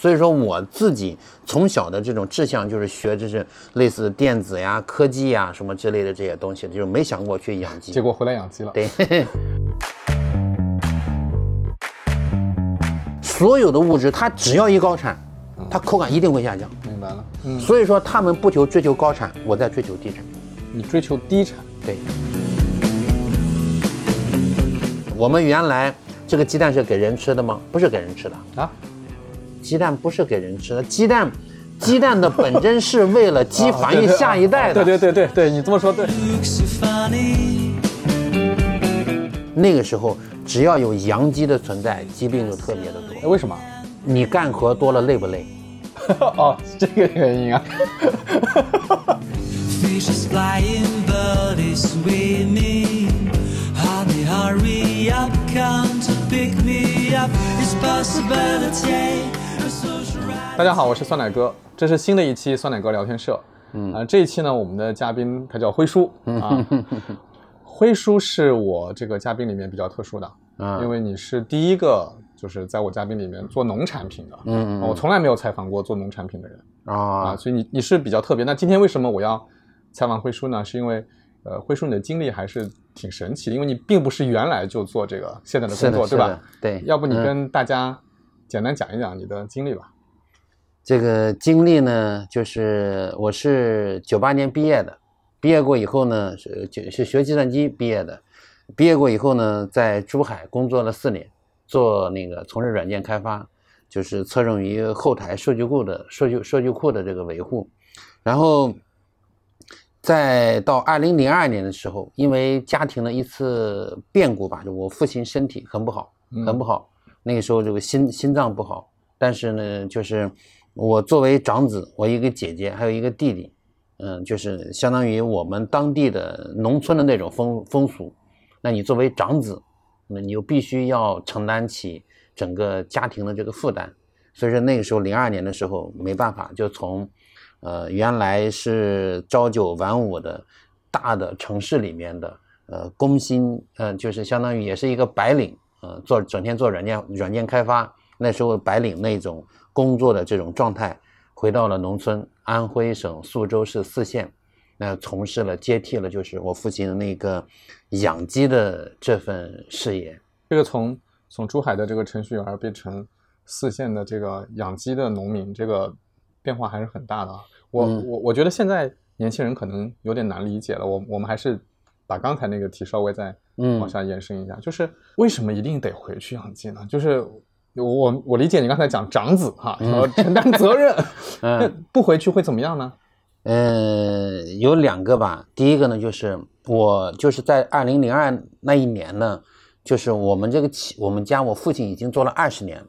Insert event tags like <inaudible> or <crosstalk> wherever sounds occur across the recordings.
所以说我自己从小的这种志向就是学，就是类似电子呀、科技呀什么之类的这些东西，就是没想过去养鸡。结果回来养鸡了。对，<laughs> 所有的物质它只要一高产，它口感一定会下降。明白了。嗯，所以说他们不求追求高产，我在追求低产。你追求低产。对。我们原来这个鸡蛋是给人吃的吗？不是给人吃的啊。鸡蛋不是给人吃的，鸡蛋，鸡蛋的本真是为了鸡繁育下一代的。<laughs> 对对对对对，你这么说对。那个时候，只要有洋鸡的存在，疾病就特别的多。为什么？你干活多了累不累？<laughs> 哦，这个原因啊。大家好，我是酸奶哥，这是新的一期酸奶哥聊天社。嗯啊，这一期呢，我们的嘉宾他叫辉叔啊。辉叔是我这个嘉宾里面比较特殊的嗯，因为你是第一个就是在我嘉宾里面做农产品的。嗯嗯，我从来没有采访过做农产品的人啊啊，所以你你是比较特别。那今天为什么我要采访辉叔呢？是因为呃，辉叔你的经历还是挺神奇的，因为你并不是原来就做这个现在的工作，对吧？对，要不你跟大家简单讲一讲你的经历吧。这个经历呢，就是我是九八年毕业的，毕业过以后呢，是就是学计算机毕业的，毕业过以后呢，在珠海工作了四年，做那个从事软件开发，就是侧重于后台数据库的数据数据库的这个维护，然后，再到二零零二年的时候，因为家庭的一次变故吧，就我父亲身体很不好，很不好，那个时候这个心心脏不好，但是呢，就是。我作为长子，我一个姐姐，还有一个弟弟，嗯，就是相当于我们当地的农村的那种风风俗。那你作为长子，那你又必须要承担起整个家庭的这个负担。所以说那个时候零二年的时候，没办法，就从，呃，原来是朝九晚五的大的城市里面的，呃，工薪，嗯，就是相当于也是一个白领，呃，做整天做软件软件开发，那时候白领那种。工作的这种状态，回到了农村，安徽省宿州市泗县，那从事了接替了就是我父亲的那个养鸡的这份事业。这个从从珠海的这个程序员变成泗县的这个养鸡的农民，这个变化还是很大的。我我我觉得现在年轻人可能有点难理解了。我我们还是把刚才那个题稍微再往下延伸一下，就是为什么一定得回去养鸡呢？就是。我我理解你刚才讲长子哈，要承担责任，<laughs> 那 <laughs> 不回去会怎么样呢？嗯，有两个吧。第一个呢，就是我就是在二零零二那一年呢，就是我们这个企，我们家我父亲已经做了二十年了，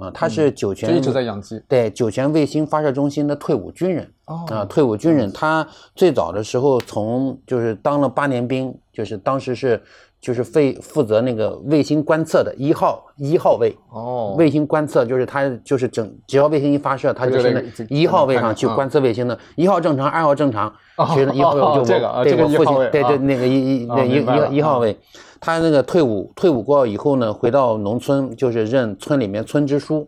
啊，他是酒泉一直在养鸡，对，酒泉卫星发射中心的退伍军人，啊，退伍军人，他最早的时候从就是当了八年兵，就是当时是。就是负负责那个卫星观测的一号一号位哦，卫星观测就是他就是整只要卫星一发射，他就是那一号位上去观测卫星的，一号正常，二号正常，其实一号位就我对我父亲对对那个一一一一号位，他那个退伍退伍过以后呢，回到农村就是任村里面村支书。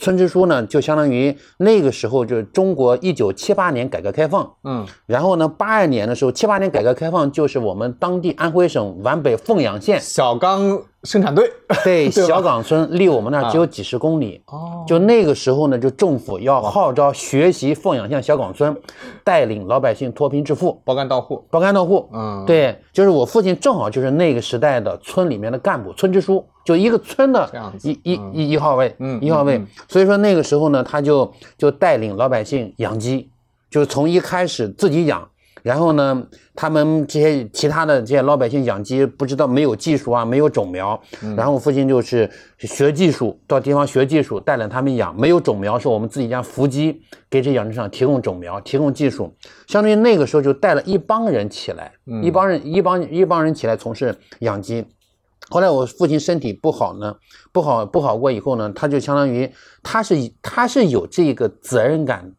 村支书呢，就相当于那个时候就是中国一九七八年改革开放，嗯，然后呢，八二年的时候，七八年改革开放就是我们当地安徽省皖北凤阳县小刚。生产队。对 <laughs> 小岗村离我们那儿只有几十公里。哦，就那个时候呢，就政府要号召学习凤阳县小岗村，带领老百姓脱贫致富，包干到户，包干到户。嗯，对，就是我父亲正好就是那个时代的村里面的干部，村支书，就一个村的一一一一号位，嗯，一号位。所以说那个时候呢，他就就带领老百姓养鸡，就是从一开始自己养。然后呢，他们这些其他的这些老百姓养鸡不知道没有技术啊，没有种苗。然后我父亲就是学技术，到地方学技术，带领他们养。没有种苗，是我们自己家伏鸡给这养殖场提供种苗，提供技术。相当于那个时候就带了一帮人起来，一帮人一帮一帮人起来从事养鸡。后来我父亲身体不好呢，不好不好过以后呢，他就相当于他是他是有这个责任感。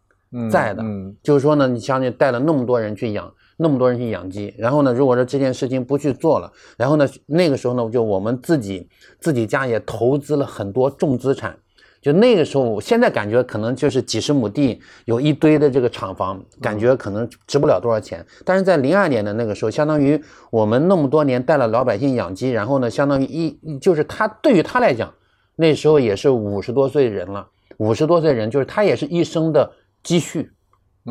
在的，就是说呢，你像你带了那么多人去养，那么多人去养鸡，然后呢，如果说这件事情不去做了，然后呢，那个时候呢，就我们自己自己家也投资了很多重资产，就那个时候，现在感觉可能就是几十亩地，有一堆的这个厂房，感觉可能值不了多少钱。但是在零二年的那个时候，相当于我们那么多年带了老百姓养鸡，然后呢，相当于一就是他对于他来讲，那时候也是五十多岁人了，五十多岁人就是他也是一生的积蓄，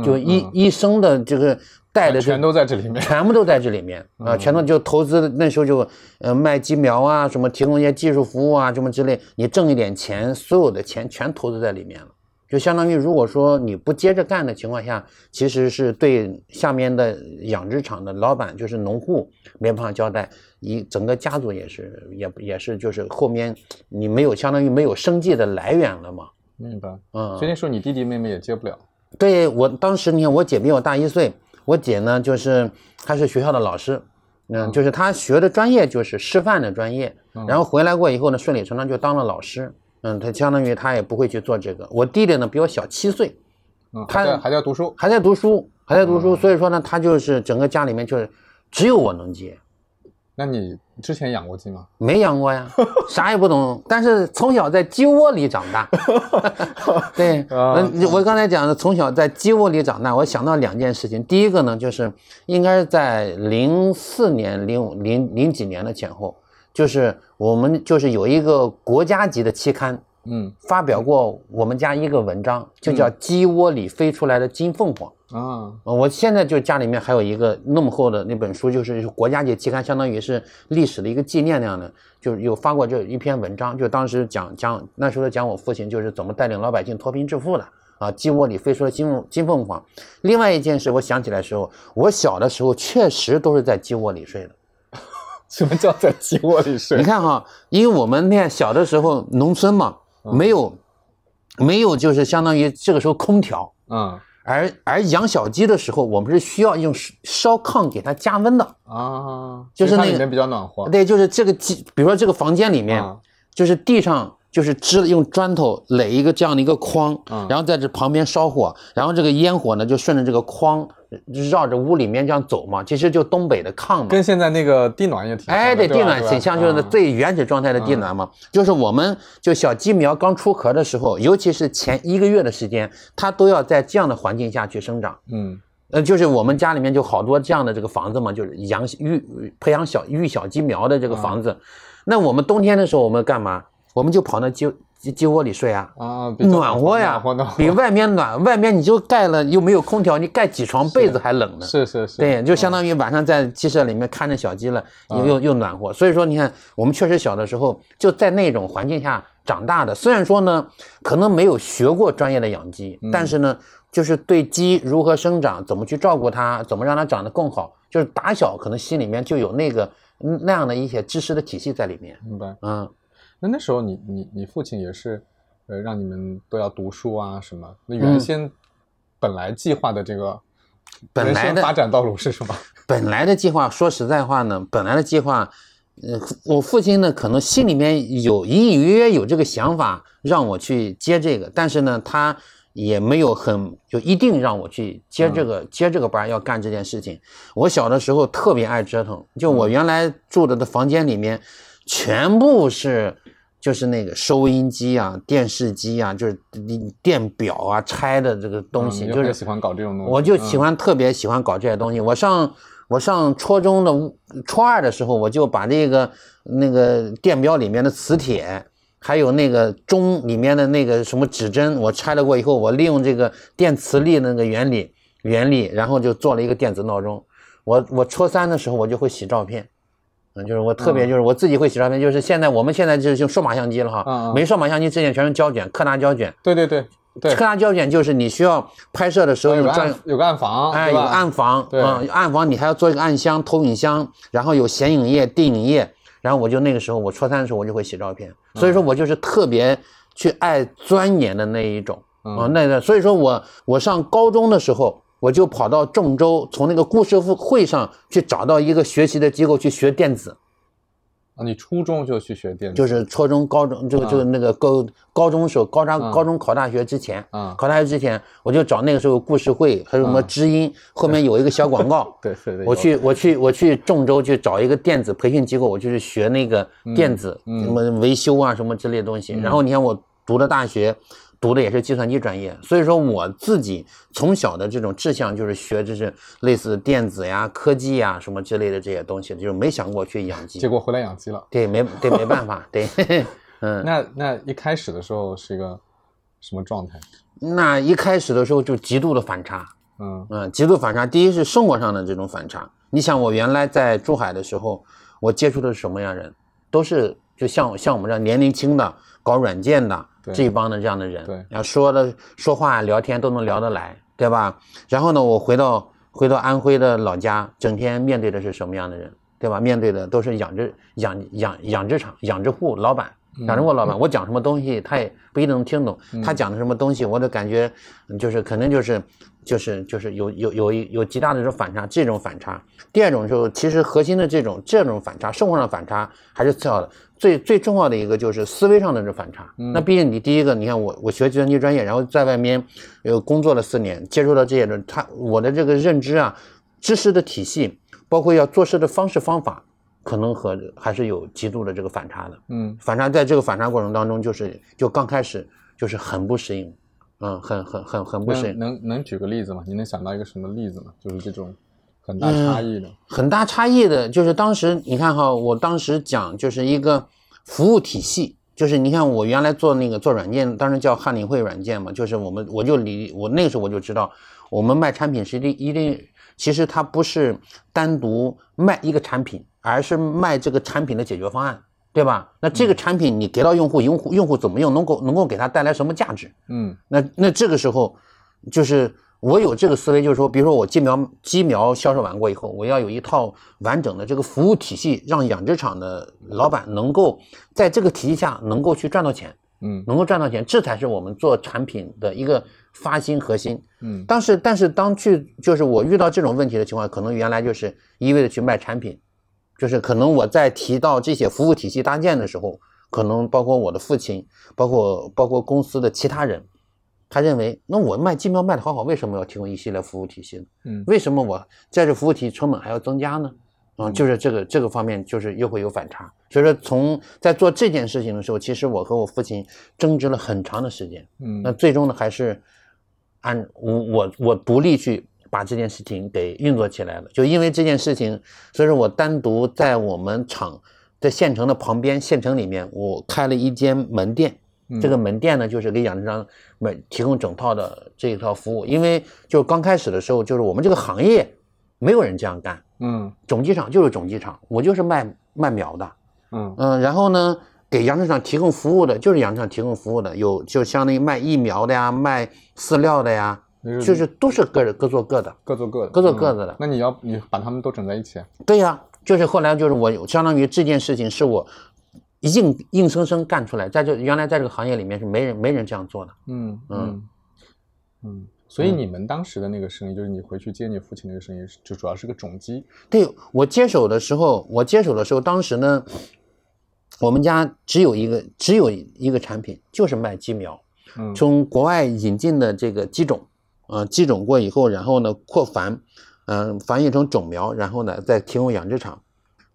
就一一生的这个。带的全都在这里面，全部都在这里面啊！全都就投资，那时候就呃卖鸡苗啊，什么提供一些技术服务啊，什么之类，你挣一点钱，所有的钱全投资在里面了，就相当于如果说你不接着干的情况下，其实是对下面的养殖场的老板，就是农户没办法交代，一整个家族也是也也是就是后面你没有相当于没有生计的来源了嘛。明白，嗯，所以那时候你弟弟妹妹也接不了。对我当时你看我姐比我大一岁。我姐呢，就是她是学校的老师，嗯，就是她学的专业就是师范的专业，然后回来过以后呢，顺理成章就当了老师，嗯，她相当于她也不会去做这个。我弟弟呢比我小七岁，嗯，他还在读书，还在读书，还在读书，所以说呢，他就是整个家里面就是只有我能接。那你之前养过鸡吗？没养过呀，<laughs> 啥也不懂。但是从小在鸡窝里长大。<laughs> 对，嗯，我刚才讲的从小在鸡窝里长大，我想到两件事情。第一个呢，就是应该是在零四年、零五、零零几年的前后，就是我们就是有一个国家级的期刊。嗯，发表过我们家一个文章，就叫《鸡窝里飞出来的金凤凰》啊。我现在就家里面还有一个那么厚的那本书，就是国家级期刊，相当于是历史的一个纪念那样的，就是有发过这一篇文章，就当时讲讲那时候讲我父亲就是怎么带领老百姓脱贫致富的啊。鸡窝里飞出了金金凤凰。另外一件事，我想起来的时候，我小的时候确实都是在鸡窝里睡的。<laughs> 什么叫在鸡窝里睡？<laughs> 你看哈，因为我们那小的时候农村嘛。没有，没有，就是相当于这个时候空调，嗯，而而养小鸡的时候，我们是需要用烧炕给它加温的啊，就是那里面比较暖和。对，就是这个鸡，比如说这个房间里面，就是地上。就是支用砖头垒一个这样的一个框，然后在这旁边烧火，然后这个烟火呢就顺着这个框绕着屋里面这样走嘛，其实就东北的炕嘛，跟现在那个地暖也挺哎，对，地暖挺像，就是最原始状态的地暖嘛。就是我们就小鸡苗刚出壳的时候，尤其是前一个月的时间，它都要在这样的环境下去生长。嗯，呃，就是我们家里面就好多这样的这个房子嘛，就是养育培养小育小鸡苗的这个房子。那我们冬天的时候我们干嘛？我们就跑那鸡鸡鸡窝里睡啊，啊，暖和呀，比外面暖。外面你就盖了又没有空调，你盖几床被子还冷呢。是是是，对，就相当于晚上在鸡舍里面看着小鸡了，又又又暖和。所以说，你看我们确实小的时候就在那种环境下长大的。虽然说呢，可能没有学过专业的养鸡，但是呢，就是对鸡如何生长、怎么去照顾它、怎么让它长得更好，就是打小可能心里面就有那个那样的一些知识的体系在里面。明白，嗯。那那时候你你你父亲也是，呃，让你们都要读书啊什么？那原先本来计划的这个本来的发展道路是什么？<laughs> 本来的计划，说实在话呢，本来的计划，呃，我父亲呢可能心里面有隐隐约约有这个想法让我去接这个，但是呢，他也没有很就一定让我去接这个接这个班要干这件事情。我小的时候特别爱折腾，就我原来住的的房间里面全部是。就是那个收音机啊、电视机啊，就是电表啊，拆的这个东西，就是喜欢搞这种东西。我就喜欢特别喜欢搞这些东西。我上我上初中的初二的时候，我就把这个那个电表里面的磁铁，还有那个钟里面的那个什么指针，我拆了过以后，我利用这个电磁力那个原理原理，然后就做了一个电子闹钟。我我初三的时候，我就会洗照片。嗯，就是我特别就是我自己会洗照片，就是现在我们现在就是用数码相机了哈，没数码相机之前全是胶卷，柯达胶卷。对对对对，柯达胶卷就是你需要拍摄的时候有专有个暗房，哎，有个暗房，嗯，暗房你还要做一个暗箱、投影箱，然后有显影液、定影液，然后我就那个时候我初三的时候我就会洗照片，所以说我就是特别去爱钻研的那一种啊，那个所以说我我上高中的时候。我就跑到郑州，从那个故事会上去找到一个学习的机构去学电子。啊，你初中就去学电子？就是初中、高中，就就那个高高中时候，高中高中考大学之前，啊，考大学之前，我就找那个时候故事会，还有什么知音，后面有一个小广告。<laughs> 对对对。我去我去我去郑州去找一个电子培训机构，我就是学那个电子什么维修啊什么之类的东西。然后你看我。读的大学，读的也是计算机专业，所以说我自己从小的这种志向就是学，就是类似电子呀、科技呀什么之类的这些东西，就是没想过去养鸡。结果回来养鸡了。对，没对，没办法，对，<laughs> 嗯。那那一开始的时候是一个什么状态？那一开始的时候就极度的反差，嗯嗯，极度反差。第一是生活上的这种反差。你想，我原来在珠海的时候，我接触的是什么样人？都是就像像我们这样年龄轻的搞软件的这一帮的这样的人，对，然后说的说话聊天都能聊得来，对吧？然后呢，我回到回到安徽的老家，整天面对的是什么样的人，对吧？面对的都是养殖养养养殖场养殖户老板，养殖户老板，我讲什么东西他也不一定能听懂，他讲的什么东西，我都感觉就是可能就是。就是就是有有有一有极大的这种反差，这种反差。第二种就是，其实核心的这种这种反差，生活上的反差还是次要的。最最重要的一个就是思维上的这反差。那毕竟你第一个，你看我我学计算机专业，然后在外面有工作了四年，接触到这些人，他我的这个认知啊，知识的体系，包括要做事的方式方法，可能和还是有极度的这个反差的。嗯，反差在这个反差过程当中，就是就刚开始就是很不适应。嗯，很很很很不适应。能能举个例子吗？你能想到一个什么例子吗？就是这种很大差异的。很大差异的，就是当时你看哈，我当时讲就是一个服务体系，就是你看我原来做那个做软件，当时叫汉领汇软件嘛，就是我们我就理我那个时候我就知道，我们卖产品是一定一定，其实它不是单独卖一个产品，而是卖这个产品的解决方案。对吧？那这个产品你给到用户，用户用户怎么用，能够能够给他带来什么价值？嗯，那那这个时候，就是我有这个思维，就是说，比如说我鸡苗鸡苗销售完过以后，我要有一套完整的这个服务体系，让养殖场的老板能够在这个体系下能够去赚到钱，嗯，能够赚到钱，这才是我们做产品的一个发心核心。嗯，但是但是当去就是我遇到这种问题的情况，可能原来就是一味的去卖产品。就是可能我在提到这些服务体系搭建的时候，可能包括我的父亲，包括包括公司的其他人，他认为，那我卖机票卖的好好，为什么要提供一系列服务体系呢？嗯，为什么我在这服务体系成本还要增加呢？啊，就是这个这个方面，就是又会有反差。所以说，从在做这件事情的时候，其实我和我父亲争执了很长的时间。嗯，那最终呢，还是按我我我独立去。把这件事情给运作起来了，就因为这件事情，所以说我单独在我们厂在县城的旁边，县城里面我开了一间门店。这个门店呢，就是给养殖场买提供整套的这一套服务。因为就刚开始的时候，就是我们这个行业没有人这样干。嗯，种鸡场就是种鸡场，我就是卖卖苗的。嗯嗯，然后呢，给养殖场提供服务的，就是养殖场提供服务的，有就相当于卖疫苗的呀，卖饲料的呀。就是都是各各做各的，各做各的，各做各的的。那你要你把他们都整在一起？对呀，就是后来就是我相当于这件事情是我硬硬生生干出来，在这原来在这个行业里面是没人没人这样做的。嗯嗯嗯。所以你们当时的那个生意，就是你回去接你父亲那个生意，就主要是个种鸡。对我接手的时候，我接手的时候，当时呢，我们家只有一个只有一个产品，就是卖鸡苗。嗯。从国外引进的这个鸡种。呃，鸡种过以后，然后呢扩繁，嗯，繁育成种苗，然后呢再提供养殖场，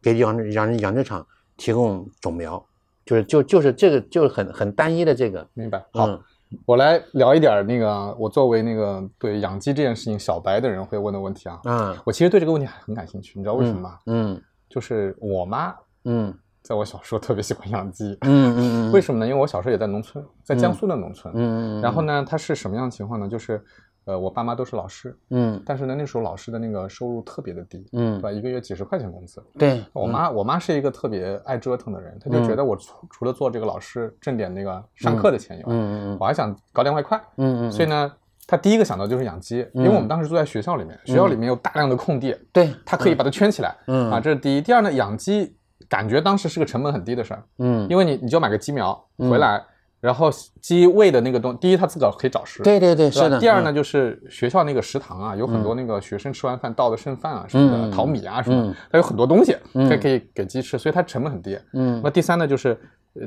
给养养养殖场提供种苗，就是就就是这个就是很很单一的这个。明白。好，我来聊一点那个我作为那个对养鸡这件事情小白的人会问的问题啊。嗯。我其实对这个问题很感兴趣，你知道为什么吗？嗯。就是我妈，嗯，在我小时候特别喜欢养鸡。嗯嗯嗯。为什么呢？因为我小时候也在农村，在江苏的农村。嗯嗯嗯。然后呢，它是什么样的情况呢？就是。呃，我爸妈都是老师，嗯，但是呢，那时候老师的那个收入特别的低，嗯，对吧？一个月几十块钱工资。对我妈，我妈是一个特别爱折腾的人，她就觉得我除除了做这个老师挣点那个上课的钱以外，嗯嗯我还想搞点外快，嗯嗯，所以呢，她第一个想到就是养鸡，因为我们当时住在学校里面，学校里面有大量的空地，对，她可以把它圈起来，嗯啊，这是第一。第二呢，养鸡感觉当时是个成本很低的事儿，嗯，因为你你就买个鸡苗回来。然后鸡喂的那个东，第一它自个儿可以找食，对对对，是的。第二呢，就是学校那个食堂啊，有很多那个学生吃完饭倒的剩饭啊什么的，淘米啊什么，它有很多东西，它可以给鸡吃，所以它成本很低。嗯。那第三呢，就是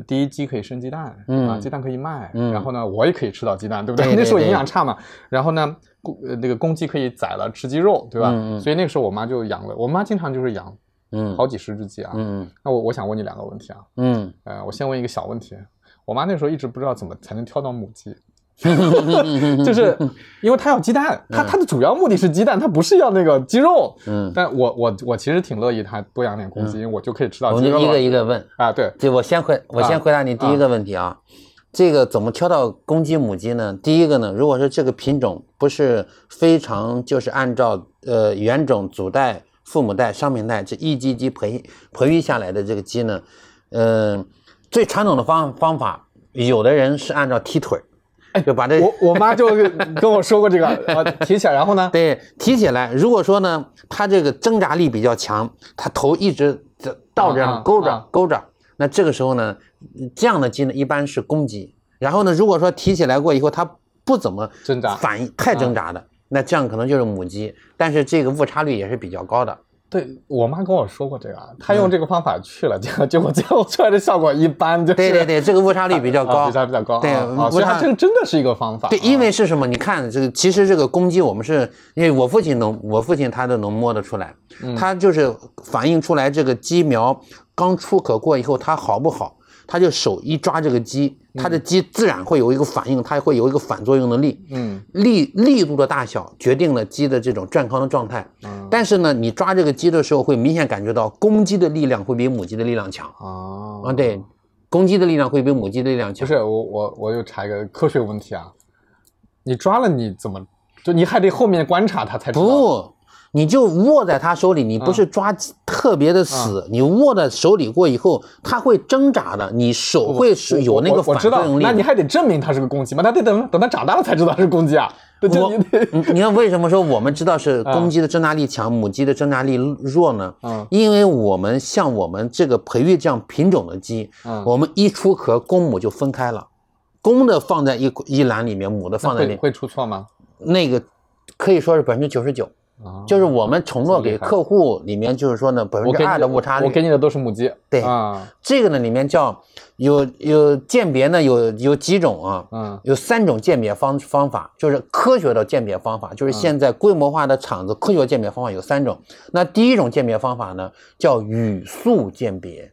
第一鸡可以生鸡蛋，啊，鸡蛋可以卖，然后呢，我也可以吃到鸡蛋，对不对？<laughs> 那时候营养差嘛。然后呢，公那个公鸡可以宰了吃鸡肉，对吧？所以那个时候我妈就养了，我妈经常就是养，嗯，好几十只鸡啊。嗯。那我我想问你两个问题啊。嗯。呃，我先问一个小问题。我妈那时候一直不知道怎么才能挑到母鸡，就是因为她要鸡蛋，她她的主要目的是鸡蛋，她不是要那个鸡肉。嗯，但我我我其实挺乐意她多养点公鸡，因为我就可以吃到鸡肉。我们一个一个问啊，对，就我先回我先回答你第一个问题啊，这个怎么挑到公鸡母鸡呢？第一个呢，如果说这个品种不是非常就是按照呃原种祖代。父母代、商品代这一鸡鸡培培育下来的这个鸡呢，嗯，最传统的方方法，有的人是按照踢腿，哎，就把这我我妈就跟我说过这个，啊，提起来，然后呢，<laughs> 对，提起来，如果说呢，它这个挣扎力比较强，它头一直倒着勾着勾着，那这个时候呢，这样的鸡呢一般是公鸡。然后呢，如果说提起来过以后，它不怎么挣扎，反应太挣扎的。那这样可能就是母鸡，但是这个误差率也是比较高的。对我妈跟我说过这个，她用这个方法去了，结果结果最后出来的效果一般。对对对，这个误差率比较高，误差比较高。对，误差这个真的是一个方法。对，因为是什么？你看这个，其实这个公鸡，我们是因为我父亲能，我父亲他都能摸得出来，他就是反映出来这个鸡苗刚出壳过以后，它好不好。他就手一抓这个鸡，它的鸡自然会有一个反应，它会有一个反作用的力，嗯，力力度的大小决定了鸡的这种健康的状态。嗯，但是呢，你抓这个鸡的时候，会明显感觉到公鸡的力量会比母鸡的力量强。啊啊，对，公鸡的力量会比母鸡的力量强。不是，我我我又查一个科学问题啊，你抓了你怎么就你还得后面观察它才知道。不。你就握在他手里，你不是抓特别的死，你握在手里过以后，它会挣扎的，你手会是有那个反作用力。那你还得证明它是个公鸡吗？那得等等它长大了才知道是公鸡啊。我，你看为什么说我们知道是公鸡的挣扎力强，母鸡的挣扎力弱呢？嗯，因为我们像我们这个培育这样品种的鸡，嗯，我们一出壳，公母就分开了，公的放在一一栏里面，母的放在里，会出错吗？那个可以说是百分之九十九。就是我们承诺给客户里面，就是说呢，百分之二的误差率。我给你的都是母鸡。对啊，这个呢里面叫有有鉴别呢，有有几种啊？嗯，有三种鉴别方方法，就是科学的鉴别方法，就是现在规模化的厂子科学鉴别方法有三种。那第一种鉴别方法呢，叫羽速鉴别，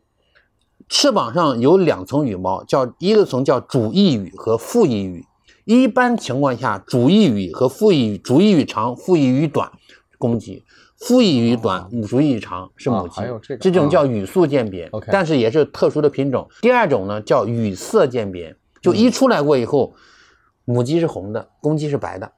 翅膀上有两层羽毛，叫一个层叫主翼羽和副翼羽。一般情况下，主翼羽和副翼羽，主翼羽长，副翼羽短。公鸡，复翼羽短，母主翼长是母鸡，这种叫羽素鉴别，但是也是特殊的品种。第二种呢叫羽色鉴别，就一出来过以后，母鸡是红的，公鸡是白的。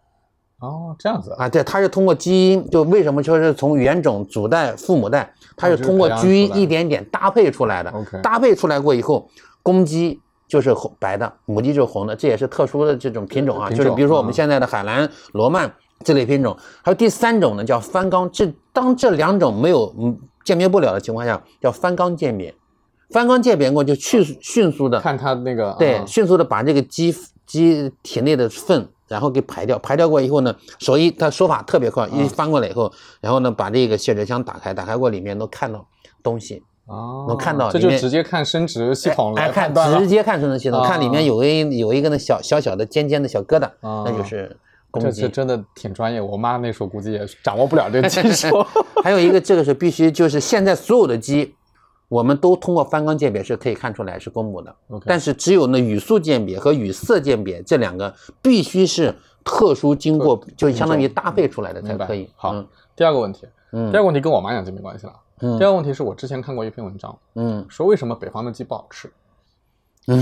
哦，这样子啊？对，它是通过基因，就为什么说是从原种祖代、父母代，它是通过基因一点点搭配出来的。搭配出来过以后，公鸡就是红白的，母鸡就是红的，这也是特殊的这种品种啊。就是比如说我们现在的海蓝、罗曼。这类品种，还有第三种呢，叫翻缸。这当这两种没有嗯鉴别不了的情况下，叫翻缸鉴别。翻缸鉴别过就迅迅速的看它那个对，迅速的把这个鸡鸡体内的粪然后给排掉。排掉过以后呢，手一它说法特别快，一翻过来以后，然后呢把这个泄殖箱打开，打开过里面能看到东西哦，能看到这就直接看生殖系统来看，直接看生殖系统，看里面有一有一个那小小小的尖尖的小疙瘩，那就是。这次真的挺专业，我妈那时候估计也掌握不了这个技术。<laughs> 还有一个，这个是必须，就是现在所有的鸡，我们都通过翻缸鉴别是可以看出来是公母的。但是只有那语速鉴别和语色鉴别这两个必须是特殊经过，就相当于搭配出来的才可以。好，第二个问题，嗯，第二个问题跟我妈养鸡没关系了。嗯，第二个问题是我之前看过一篇文章，嗯，说为什么北方的鸡不好吃？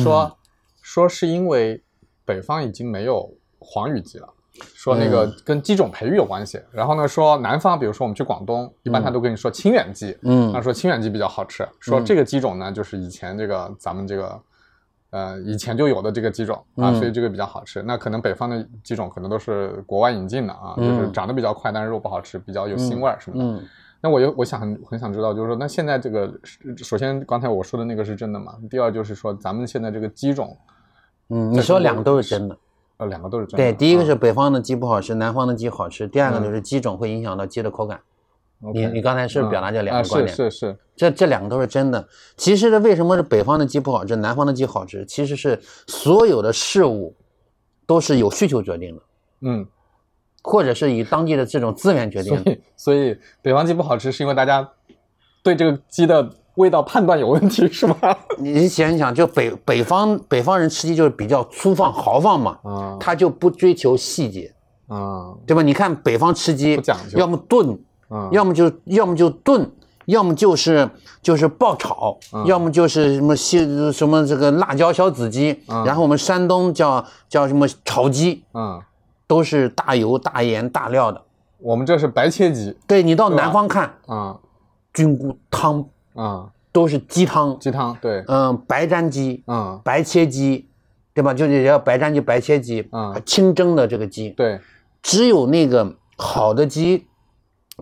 说说是因为北方已经没有黄羽鸡了。说那个跟鸡种培育有关系，然后呢说南方，比如说我们去广东，一般他都跟你说清远鸡，嗯，他说清远鸡比较好吃，说这个鸡种呢就是以前这个咱们这个，呃以前就有的这个鸡种啊，所以这个比较好吃。那可能北方的鸡种可能都是国外引进的啊，就是长得比较快，但是肉不好吃，比较有腥味什么的。那我又我想很很想知道，就是说那现在这个，首先刚才我说的那个是真的吗？第二就是说咱们现在这个鸡种，嗯，你说两个都是真的。呃，两个都是真对，第一个是北方的鸡不好吃，南方的鸡好吃。第二个就是鸡种会影响到鸡的口感。你你刚才是表达这两个观点？是是是，这这两个都是真的。其实呢，为什么是北方的鸡不好吃，南方的鸡好吃？其实是所有的事物都是有需求决定的，嗯，或者是以当地的这种资源决定的。所以北方鸡不好吃，是因为大家对这个鸡的味道判断有问题 <laughs> 是吗？你想一想，就北北方北方人吃鸡就是比较粗放豪放嘛，啊。他就不追求细节，啊。对吧？你看北方吃鸡要么炖，啊。要么就要么就炖，要么就是就是爆炒，嗯要么就是什么西什么这个辣椒小子鸡，嗯然后我们山东叫叫什么炒鸡，嗯，都是大油大盐大料的。我们这是白切鸡。对你到南方看，啊。菌菇汤啊，都是鸡汤，鸡汤对，嗯，白斩鸡、嗯白切鸡，对吧？就是也叫白斩鸡、白切鸡，嗯清蒸的这个鸡，对，只有那个好的鸡，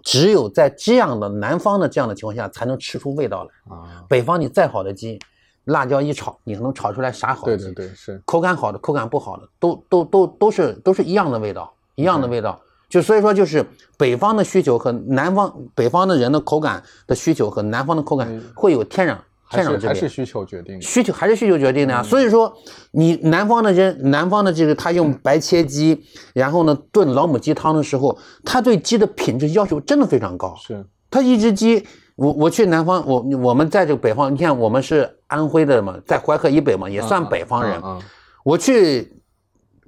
只有在这样的南方的这样的情况下，才能吃出味道来。啊，北方你再好的鸡，辣椒一炒，你能炒出来啥好鸡？对对对是，口感好的，口感不好的，都都都都是都是一样的味道，一样的味道。就所以说，就是北方的需求和南方北方的人的口感的需求和南方的口感会有天壤还天壤之还是需求决定的，需求还是需求决定的呀、嗯所以说，你南方的人，南方的这个他用白切鸡，然后呢炖老母鸡汤的时候，他对鸡的品质要求真的非常高。是他一只鸡，我我去南方，我我们在这个北方，你看我们是安徽的嘛，在淮河以北嘛，也算北方人。嗯我去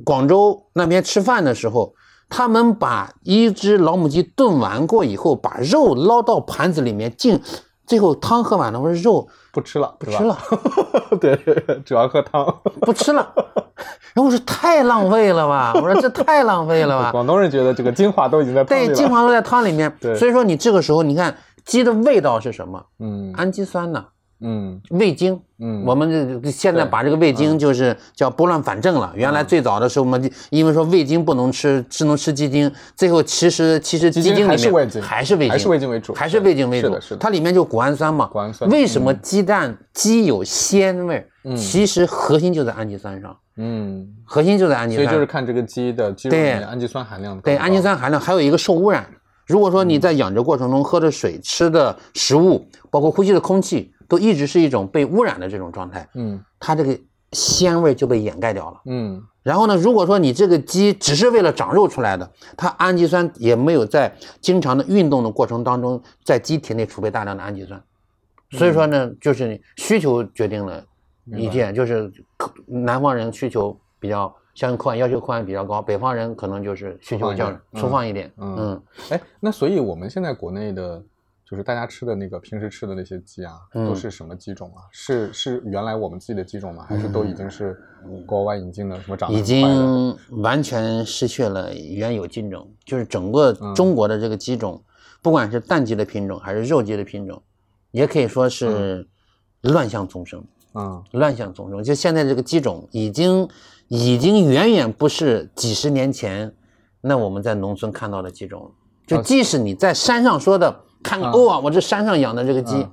广州那边吃饭的时候，他们把一只老母鸡炖完过以后，把肉捞到盘子里面进，最后汤喝完了，我说肉不吃了不吃了，<laughs> 对，主要喝汤。不吃了。<laughs> 然后我说太浪费了吧，我说这太浪费了吧。<laughs> 广东人觉得这个精华都已经在汤里对，精华都在汤里面。对所以说你这个时候你看鸡的味道是什么？嗯氨基酸呐，嗯味精。嗯，我们这现在把这个味精就是叫拨乱反正了。原来最早的时候嘛，因为说味精不能吃，只能吃鸡精，最后其实其实鸡精里面还是味精还是味精，还是味精为主还是味精为主是的是的。它里面就谷氨酸嘛。谷氨酸为什么鸡蛋鸡有鲜味？嗯其实核心就在氨基酸上，嗯，核心就在氨基酸。所以就是看这个鸡的鸡肉里对面氨基酸含量。对氨基酸含量，还有一个受污染。如果说你在养殖过程中喝的水、吃的食物，包括呼吸的空气，都一直是一种被污染的这种状态，嗯。它这个鲜味就被掩盖掉了。嗯。然后呢，如果说你这个鸡只是为了长肉出来的，它氨基酸也没有在经常的运动的过程当中，在鸡体内储备大量的氨基酸，所以说呢，就是需求决定了一切，就是口南方人需求比较相应口感要求口感比较高，北方人可能就是需求较粗放一点嗯。哎，那所以我们现在国内的，就是大家吃的那个平时吃的那些鸡啊，嗯都是什么鸡种啊？是是原来我们自己的鸡种吗？还是都已经是国外引进的？什么长得已经完全失去了原有品种，就是整个中国的这个鸡种，不管是蛋鸡的品种还是肉鸡的品种，也可以说是乱象丛生。嗯乱象丛生，就现在这个鸡种已经已经远远不是几十年前那我们在农村看到的鸡种了。就即使你在山上说的看看，啊哦啊，我这山上养的这个鸡嗯，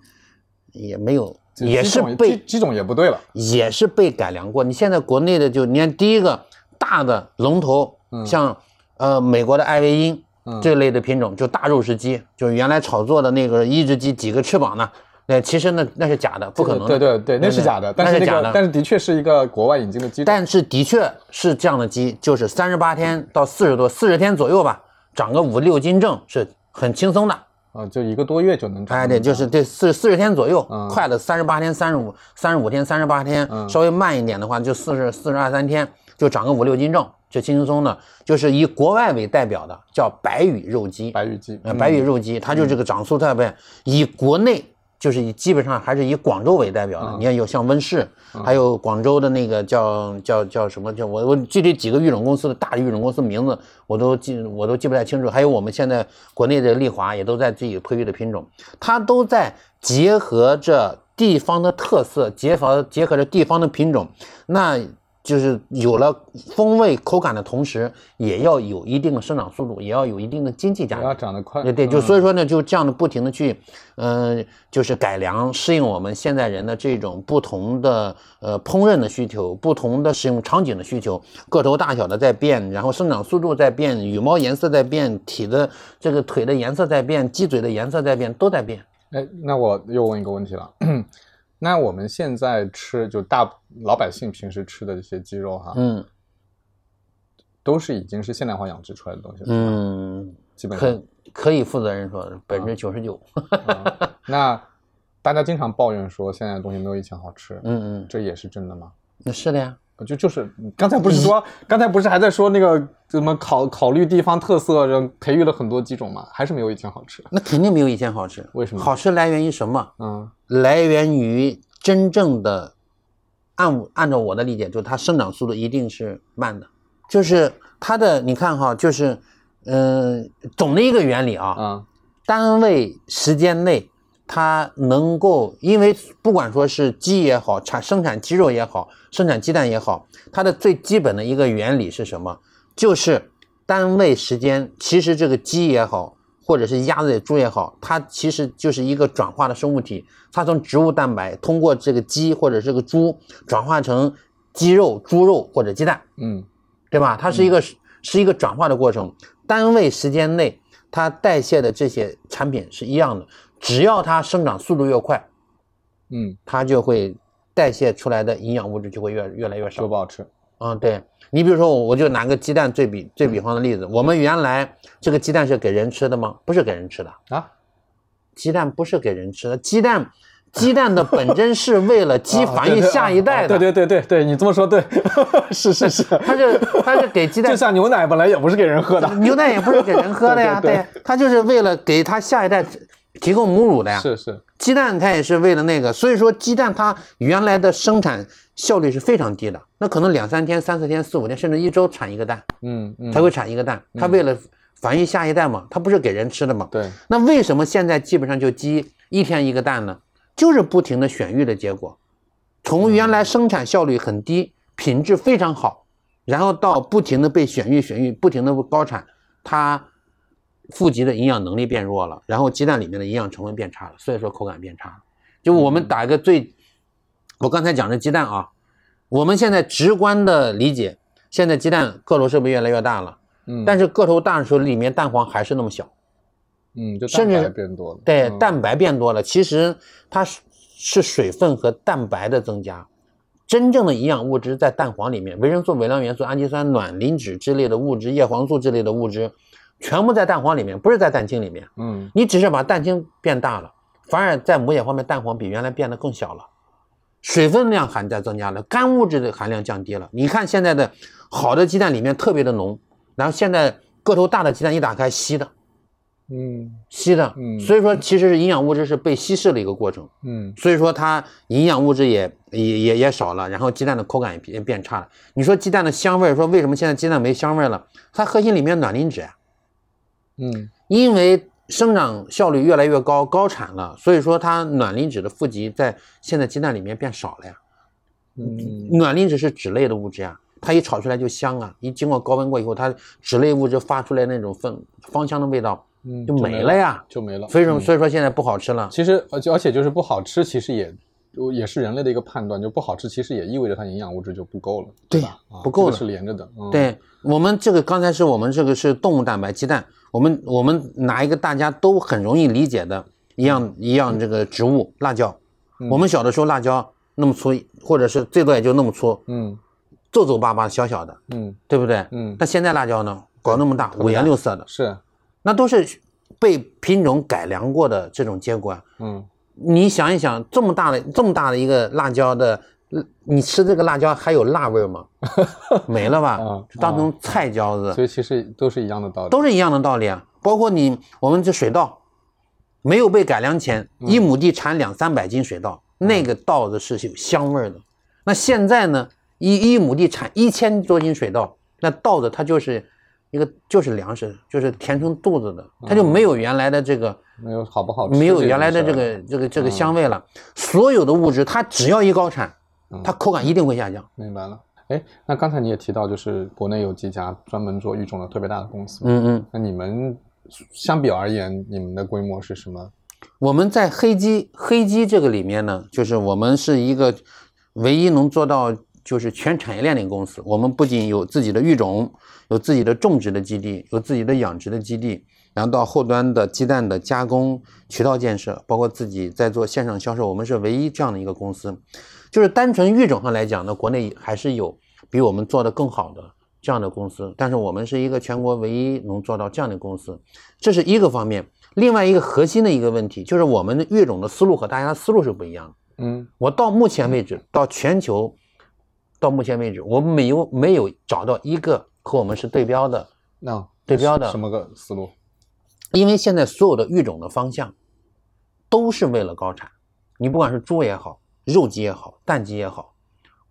也没有，也是被鸡鸡种也不对了。也是被改良过。你现在国内的就你看第一个大的龙头，嗯像呃美国的艾维因嗯这类的品种，就大肉食鸡，就是原来炒作的那个一只鸡几个翅膀呢，那，其实那那是假的，不可能的。对对对，那是假的，但是假的。但是的确是一个国外引进的鸡种。但是的确是这样的鸡，就是三十八天到四十多，四十天左右吧，长个五六斤正是很轻松的。啊，就一个多月就能长。哎，对，就是这四四十天左右，嗯快的三十八天、三十五、三十五天、三十八天，嗯稍微慢一点的话，就四十四十二三天就长个五六斤重，就轻轻松的。就是以国外为代表的叫白羽肉鸡，白羽鸡，呃，白羽肉鸡，它就这个长速特别。以国内就是以基本上还是以广州为代表的，嗯你看有像温室，还有广州的那个叫叫叫什么叫我我具体几个育种公司的大的育种公司名字我都记我都记不太清楚，还有我们现在国内的丽华也都在自己培育的品种，它都在结合着地方的特色，结合结合着地方的品种，那。就是有了风味口感的同时，也要有一定的生长速度，也要有一定的经济价值也要。长得快。对对，就嗯所以说呢，就这样的不停的去，嗯、就是改良，适应我们现在人的这种不同的呃烹饪的需求，不同的使用场景的需求，个头大小的在变，然后生长速度在变，羽毛颜色在变，体的这个腿的颜色在变，鸡嘴的颜色在变，都在变。哎，那我又问一个问题了，那我们现在吃就大老百姓平时吃的这些鸡肉哈，嗯都是已经是现代化养殖出来的东西了，嗯，基本上。可可以负责任说百分之九十九。啊那大家经常抱怨说现在的东西没有以前好吃，嗯嗯，这也是真的吗？那是的呀。就就是刚才不是说，刚才不是还在说那个怎么考考虑地方特色，培育了很多几种嘛？还是没有以前好吃？那肯定没有以前好吃。为什么？好吃来源于什么？嗯，来源于真正的按按照我的理解，就是它生长速度一定是慢的，就是它的你看哈，就是嗯，总的一个原理啊，嗯，单位时间内。它能够，因为不管说是鸡也好，产生产鸡肉也好，生产鸡蛋也好，它的最基本的一个原理是什么？就是单位时间。其实这个鸡也好，或者是鸭子、猪也好，它其实就是一个转化的生物体。它从植物蛋白通过这个鸡或者这个猪转化成鸡肉、猪肉或者鸡蛋，嗯，对吧？它是一个是一个转化的过程。单位时间内，它代谢的这些产品是一样的。只要它生长速度越快，嗯，它就会代谢出来的营养物质就会越越来越少，不好吃。嗯，对你比如说我我就拿个鸡蛋最比最比方的例子，我们原来这个鸡蛋是给人吃的吗？不是给人吃的啊，鸡蛋不是给人吃的，鸡蛋鸡蛋的本真是为了 <laughs> 鸡繁育下一代的。对对对对对，你这么说对，是 <laughs> 是是，它是它是给鸡蛋，<laughs> 就像牛奶本来也不是给人喝的，牛奶也不是给人喝的呀，对，它就是为了给它下一代。提供母乳的呀，是是，鸡蛋它也是为了那个，所以说鸡蛋它原来的生产效率是非常低的，那可能两三天、三四天、四五天，甚至一周产一个蛋，嗯嗯，才会产一个蛋。它为了繁育下一代嘛，它不是给人吃的嘛？对。那为什么现在基本上就鸡一天一个蛋呢？就是不停的选育的结果，从原来生产效率很低、品质非常好，然后到不停的被选育、选育，不停的高产，它。富集的营养能力变弱了，然后鸡蛋里面的营养成分变差了，所以说口感变差了。就我们打一个最，我刚才讲的鸡蛋啊，我们现在直观的理解，现在鸡蛋个头是不是越来越大了？嗯，但是个头大的时候，里面蛋黄还是那么小。嗯，就蛋白变多了。对，蛋白变多了，其实它是是水分和蛋白的增加，真正的营养物质在蛋黄里面，维生素、微量元素、氨基酸、卵磷脂之类的物质、叶黄素之类的物质。全部在蛋黄里面，不是在蛋清里面。嗯，你只是把蛋清变大了，反而在母乳方面，蛋黄比原来变得更小了，水分量含在增加了，干物质的含量降低了。你看现在的好的鸡蛋里面特别的浓，然后现在个头大的鸡蛋一打开稀的，嗯，稀的，嗯，所以说其实是营养物质是被稀释的一个过程，嗯，所以说它营养物质也也也也少了，然后鸡蛋的口感也变变差了。你说鸡蛋的香味，说为什么现在鸡蛋没香味了？它核心里面卵磷脂啊。嗯，因为生长效率越来越高，高产了，所以说它卵磷脂的富集在现在鸡蛋里面变少了呀。嗯，卵磷脂是脂类的物质呀，它一炒出来就香啊，一经过高温过以后，它脂类物质发出来那种芬芳香的味道，嗯，就没了呀，就没了。所以说，所以说现在不好吃了。其实，而且而且就是不好吃，其实也也是人类的一个判断，就不好吃，其实也意味着它营养物质就不够了，对吧？不够了，是连着的。对我们这个刚才是我们这个是动物蛋白鸡蛋。我们我们拿一个大家都很容易理解的一样一样这个植物辣椒，我们小的时候辣椒那么粗，或者是最多也就那么粗，嗯，皱皱巴巴小小的，嗯，对不对？嗯，但现在辣椒呢，搞那么大，五颜六色的，是，那都是被品种改良过的这种结果。嗯，你想一想，这么大的这么大的一个辣椒的。你吃这个辣椒还有辣味吗？<laughs> 没了吧？就，当成菜椒子。所以其实都是一样的道理，都是一样的道理啊。包括你，我们这水稻没有被改良前，一亩地产两三百斤水稻，那个稻子是有香味的。那现在呢，一一亩地产一千多斤水稻，那稻子它就是一个就是粮食，就是填充肚子的，它就没有原来的这个没有好不好吃，没有原来的这个这个这个香味了。所有的物质，它只要一高产。它口感一定会下降。明白了。哎，那刚才你也提到，就是国内有几家专门做育种的特别大的公司。嗯嗯。那你们相比而言，你们的规模是什么？我们在黑鸡黑鸡这个里面呢，就是我们是一个唯一能做到就是全产业链的公司。我们不仅有自己的育种，有自己的种植的基地，有自己的养殖的基地，然后到后端的鸡蛋的加工、渠道建设，包括自己在做线上销售，我们是唯一这样的一个公司。就是单纯育种上来讲呢，国内还是有比我们做的更好的这样的公司，但是我们是一个全国唯一能做到这样的公司，这是一个方面。另外一个核心的一个问题就是我们的育种的思路和大家的思路是不一样的。嗯，我到目前为止，到全球，到目前为止，我没有没有找到一个和我们是对标的。那对标的什么个思路？因为现在所有的育种的方向都是为了高产，你不管是猪也好，肉鸡也好，蛋鸡也好，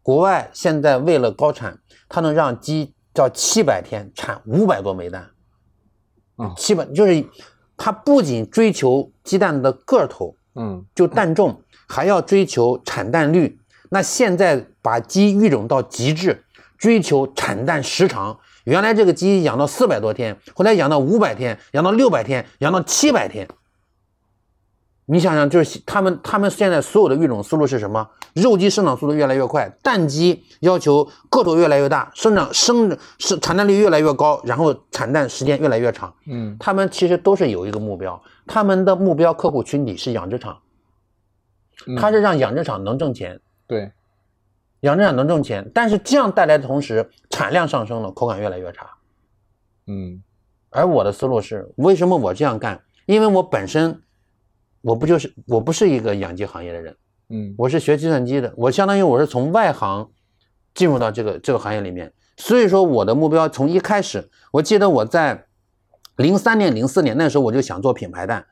国外现在为了高产，它能让鸡到七百天产五百多枚蛋。嗯，七百就是它不仅追求鸡蛋的个头，嗯，就蛋重，还要追求产蛋率。那现在把鸡育种到极致，追求产蛋时长。原来这个鸡养到四百多天，后来养到五百天，养到六百天，养到七百天。你想想，就是他们他们现在所有的育种思路是什么？肉鸡生长速度越来越快，蛋鸡要求个头越来越大，生长生是产蛋率越来越高，然后产蛋时间越来越长。嗯，他们其实都是有一个目标，他们的目标客户群体是养殖场，他是让养殖场能挣钱。对。养殖场能挣钱，但是这样带来的同时，产量上升了，口感越来越差。嗯，而我的思路是，为什么我这样干？因为我本身，我不就是我不是一个养鸡行业的人，嗯，我是学计算机的，我相当于我是从外行进入到这个这个行业里面，所以说我的目标从一开始，我记得我在零三年、零四年那时候我就想做品牌蛋，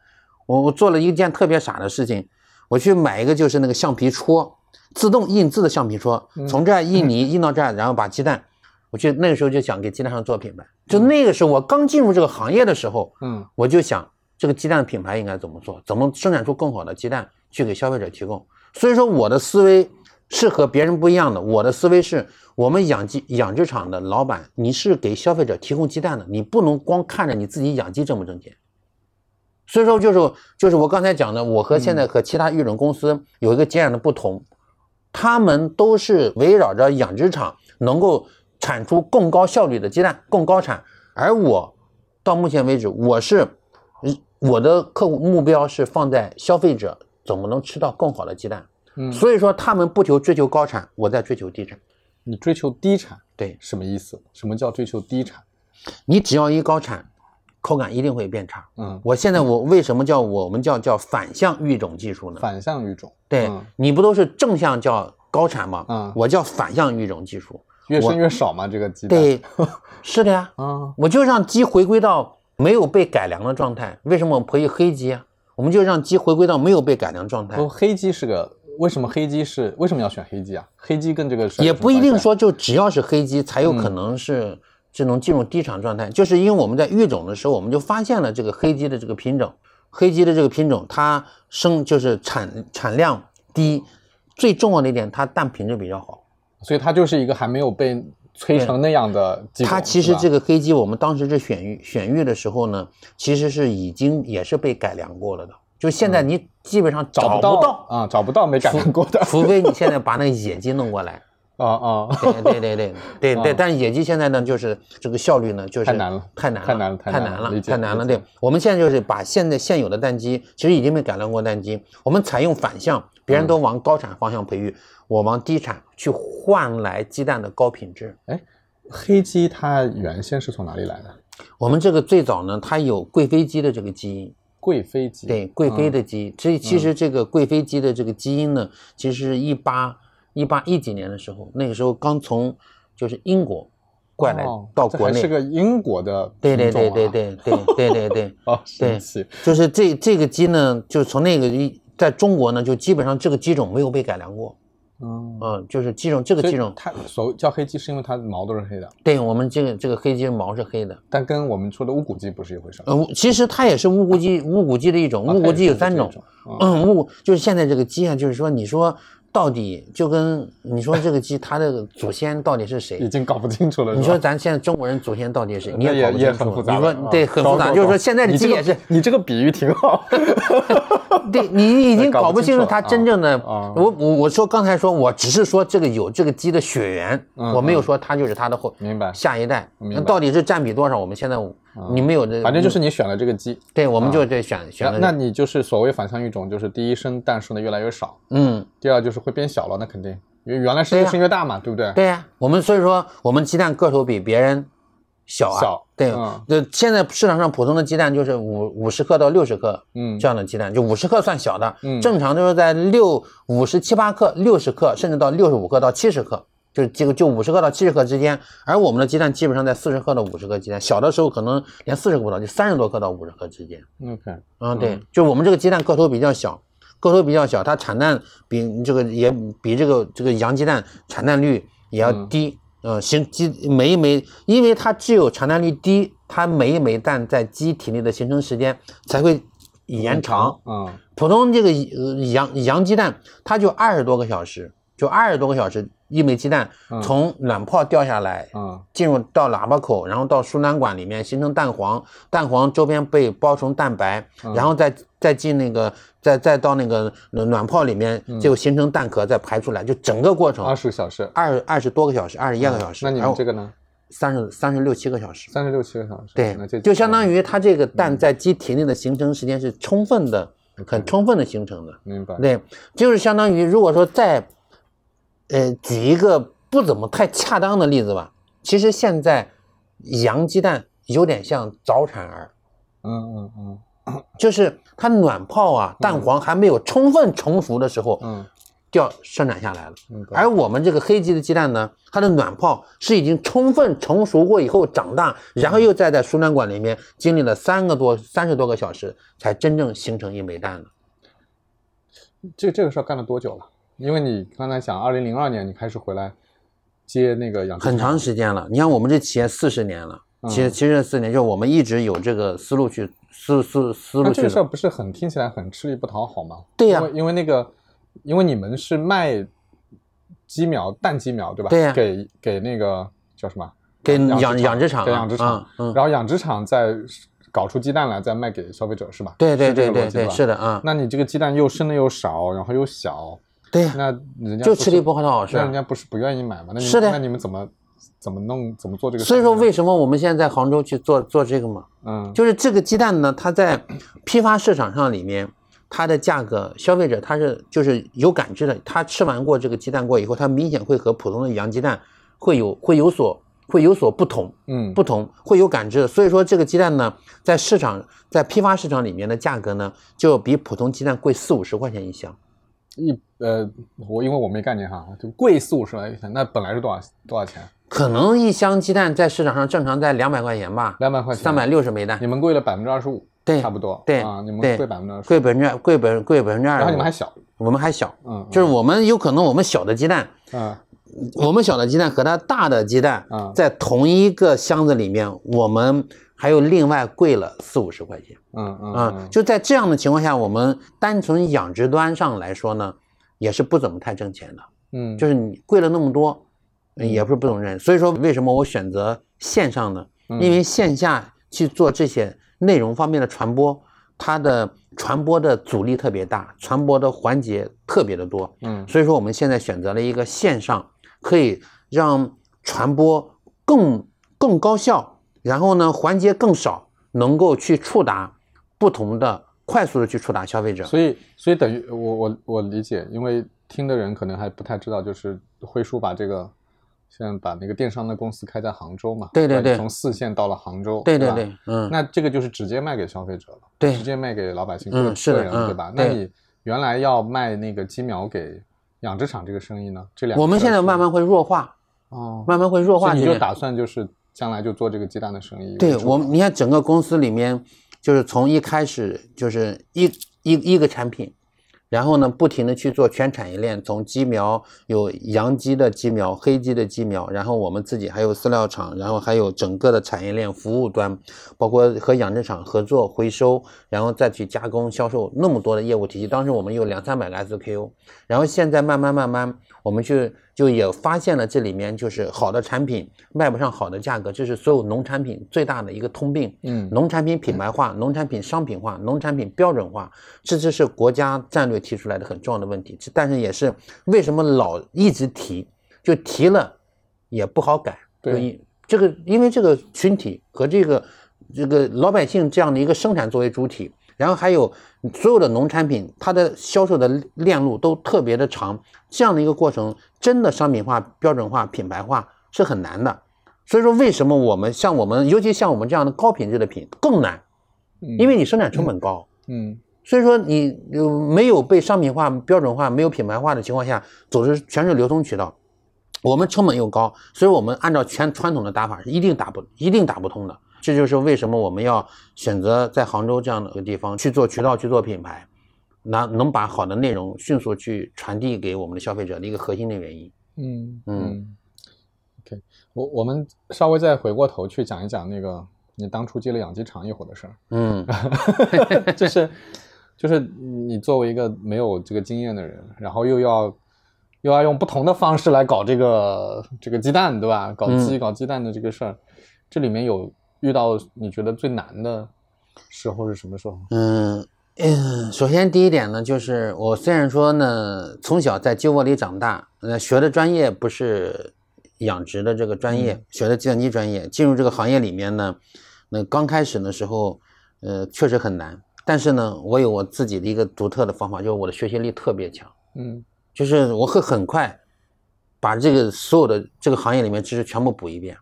我我做了一件特别傻的事情，我去买一个就是那个橡皮戳。自动印字的橡皮戳，从这儿印泥印到这儿，然后把鸡蛋，我就那个时候就想给鸡蛋上做品牌。就那个时候我刚进入这个行业的时候，嗯，我就想这个鸡蛋品牌应该怎么做，怎么生产出更好的鸡蛋去给消费者提供。所以说我的思维是和别人不一样的。我的思维是我们养鸡养殖场的老板，你是给消费者提供鸡蛋的，你不能光看着你自己养鸡挣不挣钱。所以说就是就是我刚才讲的，我和现在和其他育种公司有一个截然的不同。他们都是围绕着养殖场能够产出更高效率的鸡蛋，更高产。而我到目前为止，我是我的客户目标是放在消费者怎么能吃到更好的鸡蛋。嗯，所以说他们不求追求高产，我在追求低产。你追求低产，对，什么意思？什么叫追求低产？你只要一高产，口感一定会变差。嗯，我现在我为什么叫我们叫叫反向育种技术呢？反向育种。对你不都是正向叫高产吗？嗯，我叫反向育种技术，越生越少吗，这个鸡蛋。对，<laughs> 是的呀。啊，我就让鸡回归到没有被改良的状态。为什么我们培育黑鸡啊？我们就让鸡回归到没有被改良状态。哦，黑鸡是个为什么黑鸡是为什么要选黑鸡啊？黑鸡跟这个也不一定说就只要是黑鸡才有可能是就能进入低产状态，就是因为我们在育种的时候，我们就发现了这个黑鸡的这个品种，黑鸡的这个品种它生就是产产量。低，最重要的一点，它蛋品质比较好，所以它就是一个还没有被催成那样的鸡。它其实这个黑鸡，我们当时是选育选育的时候呢，其实是已经也是被改良过了的。就现在你基本上找不到啊，找不到没改良过的，除非你现在把那个野鸡弄过来。啊啊，对对对对 <laughs> 对对，但是野鸡现在呢，就是这个效率呢，就是太难了，太难了，太难了，太难了，太难了。对，我们现在就是把现在现有的蛋鸡，其实已经被改良过蛋鸡，我们采用反向，别人都往高产方向培育，我往低产去换来鸡蛋的高品质。哎，黑鸡它原先是从哪里来的？我们这个最早呢，它有贵妃鸡的这个基因，贵妃鸡，对，贵妃的鸡。这其实这个贵妃鸡的这个基因呢，其实一八。一八一几年的时候，那个时候刚从就是英国过来到国内，是个英国的对对对对对对对对对，哦，对，<laughs> 就是这这个鸡呢，就从那个一在中国呢，就基本上这个鸡种没有被改良过，嗯嗯就是鸡种这个鸡种，它所谓叫黑鸡是因为它毛都是黑的，对我们这个这个黑鸡毛是黑的，但跟我们说的乌骨鸡不是一回事，呃，其实它也是乌骨鸡，乌骨鸡的一种，乌骨鸡有三种，嗯，乌就是现在这个鸡啊，就是说你说。到底就跟你说这个鸡，它的祖先到底是谁？已经搞不清楚了。你说咱现在中国人祖先到底是谁？你也搞不清楚。你说对，很复杂。就是说现在的鸡也是。你这个比喻挺好。<laughs> 对你已经搞不清楚它真正的。我我我说刚才说我只是说这个有这个鸡的血缘，我没有说它就是它的后明白下一代。那到底是占比多少？我们现在你没有这，反正就是你选了这个鸡。对，我们就这选选了。那你就是所谓反向育种，就是第一生蛋生的越来越少。嗯。第二就是会变小了，那肯定因为原来是越生越大嘛，对不对？对呀，我们所以说我们鸡蛋个头比别人小啊。小。对，就现在市场上普通的鸡蛋就是五五十克到六十克，嗯，这样的鸡蛋就五十克算小的，嗯，正常就是在六五十七八克、六十克，甚至到六十五克到七十克，就是这个就五十克到七十克之间。而我们的鸡蛋基本上在四十克到五十克之间，小的时候可能连四十克不到，就三十多克到五十克之间。OK，嗯，对，就我们这个鸡蛋个头比较小，个头比较小，它产蛋比这个也比这个这个洋鸡蛋产蛋率也要低。嗯，形鸡每一枚，因为它只有产蛋率低，它每一枚蛋在鸡体内的形成时间才会延长。嗯，普通这个洋洋鸡蛋，它就二十多个小时，就二十多个小时。一枚鸡蛋从卵泡掉下来，进入到喇叭口，然后到输卵管里面形成蛋黄，蛋黄周边被包成蛋白，然后再再进那个，再再到那个卵泡里面就形成蛋壳，再排出来，就整个过程二十个小时，二二十多个小时，二十一个小时。那你们这个呢？三十三十六七个小时，三十六七个小时。对，就相当于它这个蛋在鸡体内的形成时间是充分的，很充分的形成的。明白。对，就是相当于如果说在。呃，举一个不怎么太恰当的例子吧。其实现在洋鸡蛋有点像早产儿，嗯嗯嗯，就是它卵泡啊、蛋黄还没有充分成熟的时候，嗯，掉生产下来了。而我们这个黑鸡的鸡蛋呢，它的卵泡是已经充分成熟过以后长大，然后又再在输卵管里面经历了三个多、三十多个小时，才真正形成一枚蛋的。这这个事儿干了多久了？因为你刚才讲，二零零二年你开始回来接那个养很长时间了。你像我们这企业四十年了，其实其实四年，就我们一直有这个思路去思思思路去。这个事儿不是很听起来很吃力不讨好吗？对呀，因为那个，因为你们是卖鸡苗蛋鸡苗对吧？对呀，给给那个叫什么？给养养殖场，给养殖场，然后养殖场再。搞出鸡蛋来再卖给消费者是吧？对对对对对，是的啊。那你这个鸡蛋又生的又少，然后又小。对呀，那人家就吃力不讨好，是那人家不是不愿意买吗？那是的，那你们怎么怎么弄？怎么做这个？所以说，为什么我们现在在杭州去做做这个嘛？嗯，就是这个鸡蛋呢，它在批发市场上里面，它的价格，消费者他是就是有感知的。他吃完过这个鸡蛋过以后，他明显会和普通的洋鸡蛋会有会有所会有所不同。嗯，不同会有感知的。所以说，这个鸡蛋呢，在市场在批发市场里面的价格呢，就比普通鸡蛋贵四五十块钱一箱。一呃，我因为我没概念哈，就贵四五十块钱，那本来是多少多少钱？可能一箱鸡蛋在市场上正常在两百块钱吧，两百块钱，三百六十枚蛋，你们贵了百分之二十五，对，差不多，对啊，你们贵百分之二十，贵百分之贵百贵百分之二，然后你们还小，我们还小，嗯，就是我们有可能我们小的鸡蛋，嗯，我们小的鸡蛋和它大的鸡蛋，嗯，在同一个箱子里面，我们。还有另外贵了四五十块钱，嗯嗯啊，就在这样的情况下，我们单纯养殖端上来说呢，也是不怎么太挣钱的，嗯，就是你贵了那么多，也不是不怎么挣。所以说，为什么我选择线上呢？因为线下去做这些内容方面的传播，它的传播的阻力特别大，传播的环节特别的多，嗯，所以说我们现在选择了一个线上，可以让传播更更高效。然后呢，环节更少，能够去触达不同的，快速的去触达消费者。所以，所以等于我我我理解，因为听的人可能还不太知道，就是辉叔把这个，现在把那个电商的公司开在杭州嘛？对对对，从四线到了杭州，对对对，嗯，那这个就是直接卖给消费者了，对，直接卖给老百姓，嗯，是的，对吧？那你原来要卖那个鸡苗给养殖场这个生意呢？这两我们现在慢慢会弱化，哦，慢慢会弱化，你就打算就是。将来就做这个鸡蛋的生意。对我们，你看整个公司里面，就是从一开始就是一一一个产品。然后呢，不停的去做全产业链，从鸡苗有洋鸡的鸡苗、黑鸡的鸡苗，然后我们自己还有饲料厂，然后还有整个的产业链服务端，包括和养殖场合作回收，然后再去加工销售，那么多的业务体系。当时我们有两三百个 SKU，然后现在慢慢慢慢，我们去就也发现了这里面就是好的产品卖不上好的价格，这是所有农产品最大的一个通病。嗯，农产品品牌化、农产品商品化、农产品标准化，这这是国家战略。提出来的很重要的问题，但是也是为什么老一直提，就提了也不好改。对，这个因为这个群体和这个这个老百姓这样的一个生产作为主体，然后还有所有的农产品，它的销售的链路都特别的长，这样的一个过程，真的商品化、标准化、品牌化是很难的。所以说，为什么我们像我们，尤其像我们这样的高品质的品更难？因为你生产成本高。嗯。所以说，你没有被商品化、标准化、没有品牌化的情况下，走的全是流通渠道，我们成本又高，所以我们按照全传统的打法是一定打不一定打不通的。这就是为什么我们要选择在杭州这样的一个地方去做渠道、去做品牌，那能把好的内容迅速去传递给我们的消费者的一个核心的原因。嗯嗯。OK，我我们稍微再回过头去讲一讲那个你当初接了养鸡场一伙的事儿。嗯，<laughs> 就是。就是你作为一个没有这个经验的人，然后又要又要用不同的方式来搞这个这个鸡蛋，对吧？搞鸡搞鸡蛋的这个事儿，这里面有遇到你觉得最难的时候是什么时候？嗯嗯，首先第一点呢，就是我虽然说呢从小在鸡窝里长大，呃，学的专业不是养殖的这个专业，学的计算机专业，进入这个行业里面呢，那刚开始的时候，呃，确实很难。但是呢，我有我自己的一个独特的方法，就是我的学习力特别强，嗯，就是我会很快把这个所有的这个行业里面知识全部补一遍。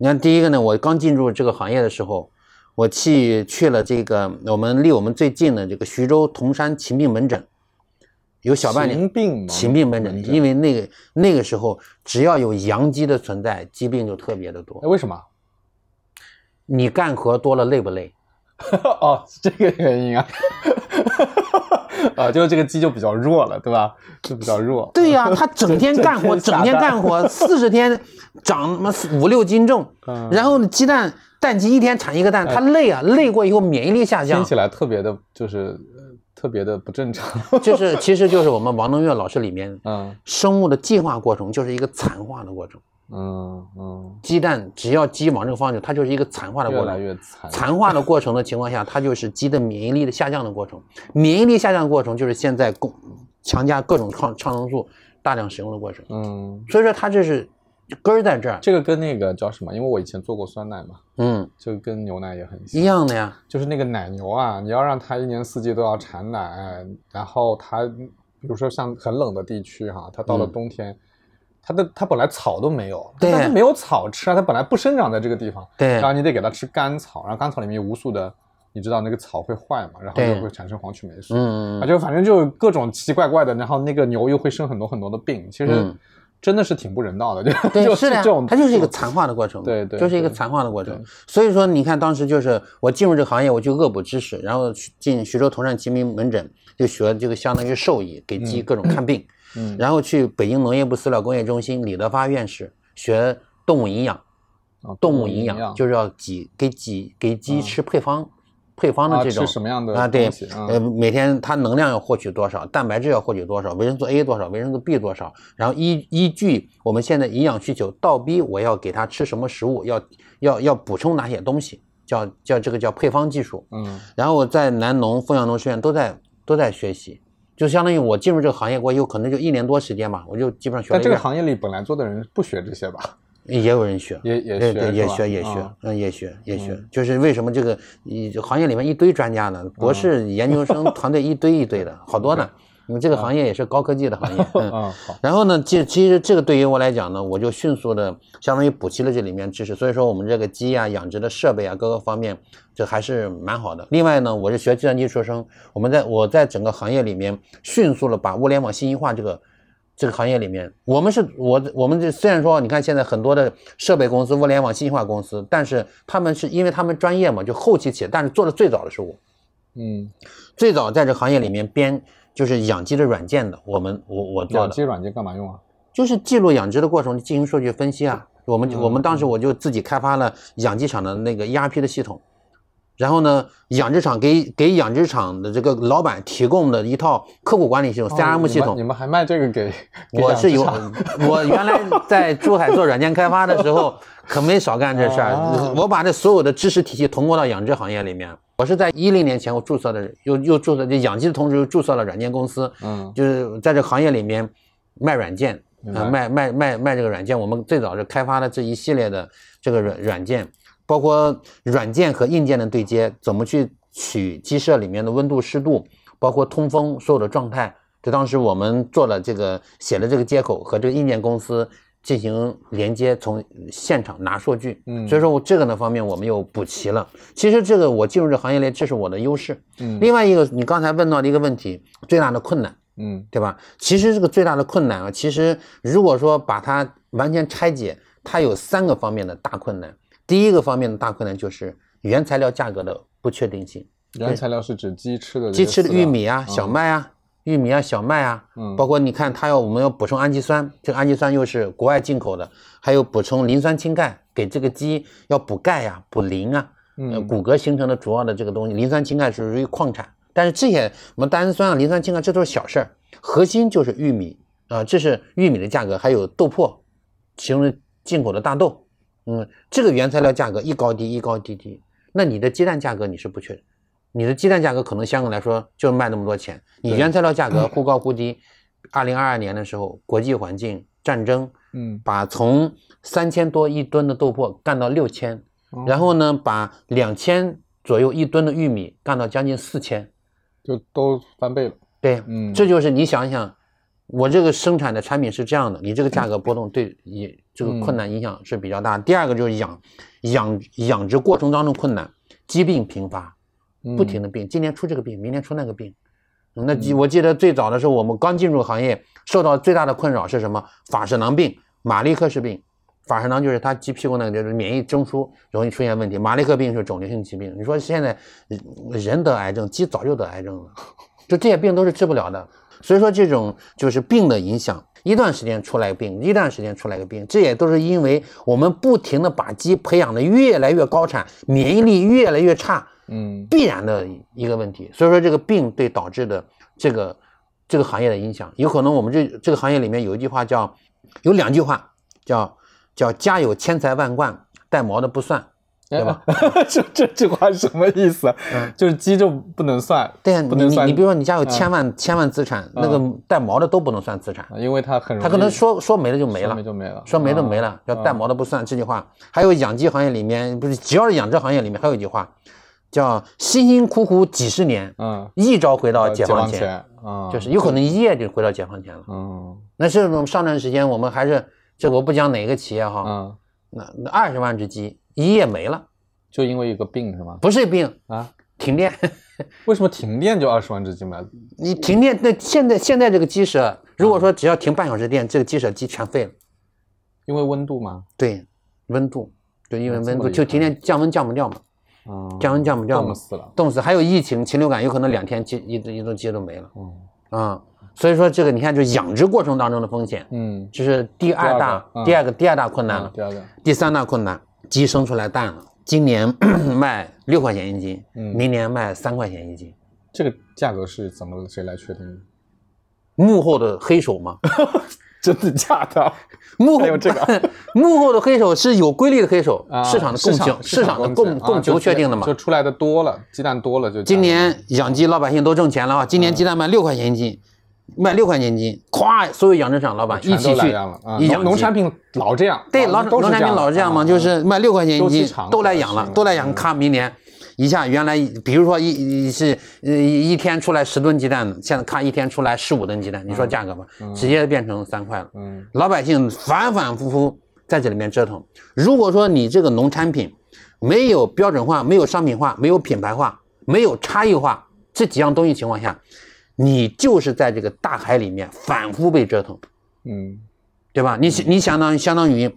你看，第一个呢，我刚进入这个行业的时候，我去去了这个我们离我们最近的这个徐州铜山秦病门诊，有小半年。秦病秦病门诊，因为那个那个时候只要有阳鸡的存在，疾病就特别的多。为什么？你干活多了累不累？<laughs> 哦，是这个原因啊，<laughs> 啊，就是这个鸡就比较弱了，对吧？就比较弱。对呀，<laughs> 它整天干活，整天干活，四十天长他妈五六斤重，然后呢，鸡蛋蛋鸡一天产一个蛋，它累啊，累过以后免疫力下降，听起来特别的，就是特别的不正常。就是，其实就是我们王东岳老师里面，<laughs> 嗯，生物的进化过程就是一个残化的过程。嗯嗯嗯，鸡蛋只要鸡往这个方向，它就是一个残化的过程。越来越残。残化的过程的情况下，它就是鸡的免疫力的下降的过程。免疫力下降的过程就是现在供强加各种抗抗生素大量使用的过程。嗯，所以说它这是根儿在这儿。这个跟那个叫什么？因为我以前做过酸奶嘛。嗯，就跟牛奶也很一样的呀。就是那个奶牛啊，你要让它一年四季都要产奶，然后它比如说像很冷的地区哈，它到了冬天。它的它本来草都没有，但它没有草吃啊，它本来不生长在这个地方，对，然后你得给它吃干草，然后干草里面有无数的，你知道那个草会坏嘛，然后就会产生黄曲霉素，嗯，啊，就反正就各种奇奇怪怪的，然后那个牛又会生很多很多的病，其实真的是挺不人道的，对，<laughs> 就是这种，它就是一个残化的过程，对对，就是一个残化的过程，所以说你看当时就是我进入这个行业，我就恶补知识，然后进徐州同善齐民门诊就学这个相当于兽医，给鸡各种看病。嗯，然后去北京农业部饲料工业中心李德发院士学动物营养，啊动物营养就是要给给鸡给鸡吃配方，配方的这种什么样的啊？对，呃，每天它能量要获取多少，蛋白质要获取多少，维生素 A 多少，维生素 B 多少，然后依依据我们现在营养需求倒逼我要给它吃什么食物，要要要补充哪些东西，叫叫这个叫配方技术。嗯，然后我在南农、凤阳农学院都在都在学习。就相当于我进入这个行业，我有可能就一年多时间吧，我就基本上学。在这个行业里，本来做的人不学这些吧？也有人学，也也学，也学，也学，嗯，也学，也学。就是为什么这个行业里面一堆专家呢？博士研究生 <laughs> 团队一堆一堆的，好多呢。你们这个行业也是高科技的行业，<laughs> 嗯，好。<laughs> 然后呢，其其实这个对于我来讲呢，我就迅速的相当于补齐了这里面知识。所以说，我们这个鸡啊、养殖的设备啊，各个方面，这还是蛮好的。另外呢，我是学计算机出身，我们在我在整个行业里面迅速的把物联网信息化这个这个行业里面，我们是我我们这虽然说你看现在很多的设备公司、物联网信息化公司，但是他们是因为他们专业嘛，就后期起，但是做的最早的是我，嗯，最早在这行业里面编。就是养鸡的软件的，我们我我做的。养鸡软件干嘛用啊？就是记录养殖的过程，进行数据分析啊。我们我们当时我就自己开发了养鸡场的那个 ERP 的系统，然后呢，养殖场给给养殖场的这个老板提供的一套客户管理系统 CRM 系统。你们还卖这个给？我是有，我原来在珠海做软件开发的时候，<laughs> 可没少干这事儿。我把这所有的知识体系通过到养殖行业里面。我是在一零年前我注册的，又又注册就养鸡的同时又注册了软件公司，嗯，就是在这行业里面卖软件，啊，卖卖卖卖这个软件。我们最早是开发了这一系列的这个软软件，包括软件和硬件的对接，怎么去取鸡舍里面的温度、湿度，包括通风所有的状态。这当时我们做了这个，写了这个接口和这个硬件公司进行连接，从现场拿数据。嗯，所以说我这个呢方面我们又补齐了。其实这个我进入这行业里，这是我的优势。嗯，另外一个你刚才问到的一个问题，最大的困难，嗯，对吧？其实这个最大的困难啊，其实如果说把它完全拆解，它有三个方面的大困难。第一个方面的大困难就是原材料价格的不确定性。原材料是指鸡吃的鸡吃的玉米啊、小麦啊、玉米啊、小麦啊，嗯，包括你看它要我们要补充氨基酸，这个氨基酸又是国外进口的，还有补充磷酸氢钙，给这个鸡要补钙呀、补磷啊，嗯，骨骼形成的主要的这个东西，磷酸氢钙是属于矿产，但是这些什么单氨酸啊、磷酸氢钙这都是小事儿，核心就是玉米啊，这是玉米的价格，还有豆粕，其中进口的大豆。嗯，这个原材料价格一高低一高低低，那你的鸡蛋价格你是不确，你的鸡蛋价格可能相对来说就卖那么多钱，你原材料价格忽高忽低。二零二二年的时候，国际环境战争，嗯，把从三千多一吨的豆粕干到六千，然后呢，把两千左右一吨的玉米干到将近四千，就都翻倍了。对，嗯，这就是你想一想。我这个生产的产品是这样的，你这个价格波动对你这个困难影响是比较大。第二个就是养养养殖过程当中困难，疾病频发，不停的病，今年出这个病，明天出那个病。那我记得最早的时候，我们刚进入行业，受到最大的困扰是什么？法氏囊病、马利克氏病。法氏囊就是它鸡屁股那个就是免疫中枢容易出现问题，马利克病是肿瘤性疾病。你说现在人得癌症，鸡早就得癌症了，就这些病都是治不了的。所以说这种就是病的影响，一段时间出来病，一段时间出来个病，这也都是因为我们不停的把鸡培养的越来越高产，免疫力越来越差，嗯，必然的一个问题。所以说这个病对导致的这个这个行业的影响，有可能我们这这个行业里面有一句话叫，有两句话叫叫家有千财万贯，带毛的不算。对吧？<laughs> 这这句话什么意思？嗯，就是鸡就不能算。对呀，你你比如说你家有千万千万资产，那个带毛的都不能算资产，因为它很它可能说说没了就没了，没就没了，说没就没了，叫带毛的不算这句话。还有养鸡行业里面，不是只要是养殖行业里面，还有一句话，叫辛辛苦苦几十年，嗯，一朝回到解放前，啊，就是有可能一夜就回到解放前了。嗯，那这种上段时间我们还是这个我不讲哪个企业哈，嗯，那那二十万只鸡。一夜没了，就因为一个病是吗？不是病啊，停电。<laughs> 为什么停电就二十万只鸡没了？你停电，那现在现在这个鸡舍，如果说只要停半小时电，这个鸡舍鸡全废了。因为温度吗？对，温度，就因为温度，就停电降温降不掉嘛。啊，降温降不掉嘛，冻死了，冻死。还有疫情禽流感，有可能两天鸡一一只鸡都没了。嗯啊，所以说这个你看，就养殖过程当中的风险，嗯，这是第二大第二个第二大困难了。第二个，第三大困难。鸡生出来蛋了，今年 <coughs> 卖六块钱一斤，明年卖三块钱一斤，这个价格是怎么谁来确定的？幕后的黑手吗？<laughs> <laughs> 真的假的？幕后有这个？<laughs> 幕后的黑手是有规律的黑手，市场的供求，市场的供供求确定的嘛？就出来的多了，鸡蛋多了就。今年养鸡老百姓都挣钱了啊！今年鸡蛋卖六块钱一斤。卖六块钱一斤，咵，所有养殖场老板一起去，养农产品老这样，对，老农产品老这样嘛，就是卖六块钱一斤，都来养了，都来养，咔，明年一下原来，比如说一是呃一天出来十吨鸡蛋，现在咔一天出来十五吨鸡蛋，你说价格吧，直接变成三块了。嗯，老百姓反反复复在这里面折腾。如果说你这个农产品没有标准化、没有商品化、没有品牌化、没有差异化这几样东西情况下。你就是在这个大海里面反复被折腾，嗯，对吧？你你相当于相当于，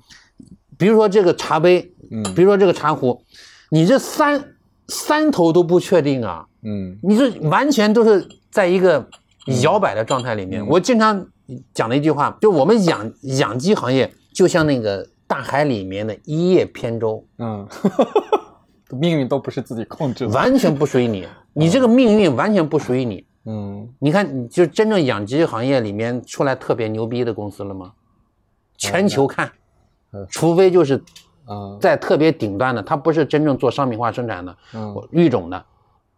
比如说这个茶杯，嗯，比如说这个茶壶，你这三三头都不确定啊，嗯，你这完全都是在一个摇摆的状态里面。我经常讲的一句话，就我们养养鸡行业就像那个大海里面的一叶扁舟，嗯，<laughs> 命运都不是自己控制的，完全不属于你，你这个命运完全不属于你。嗯，你看，你就真正养鸡行业里面出来特别牛逼的公司了吗？全球看，除非就是，在特别顶端的，它不是真正做商品化生产的，嗯育种的，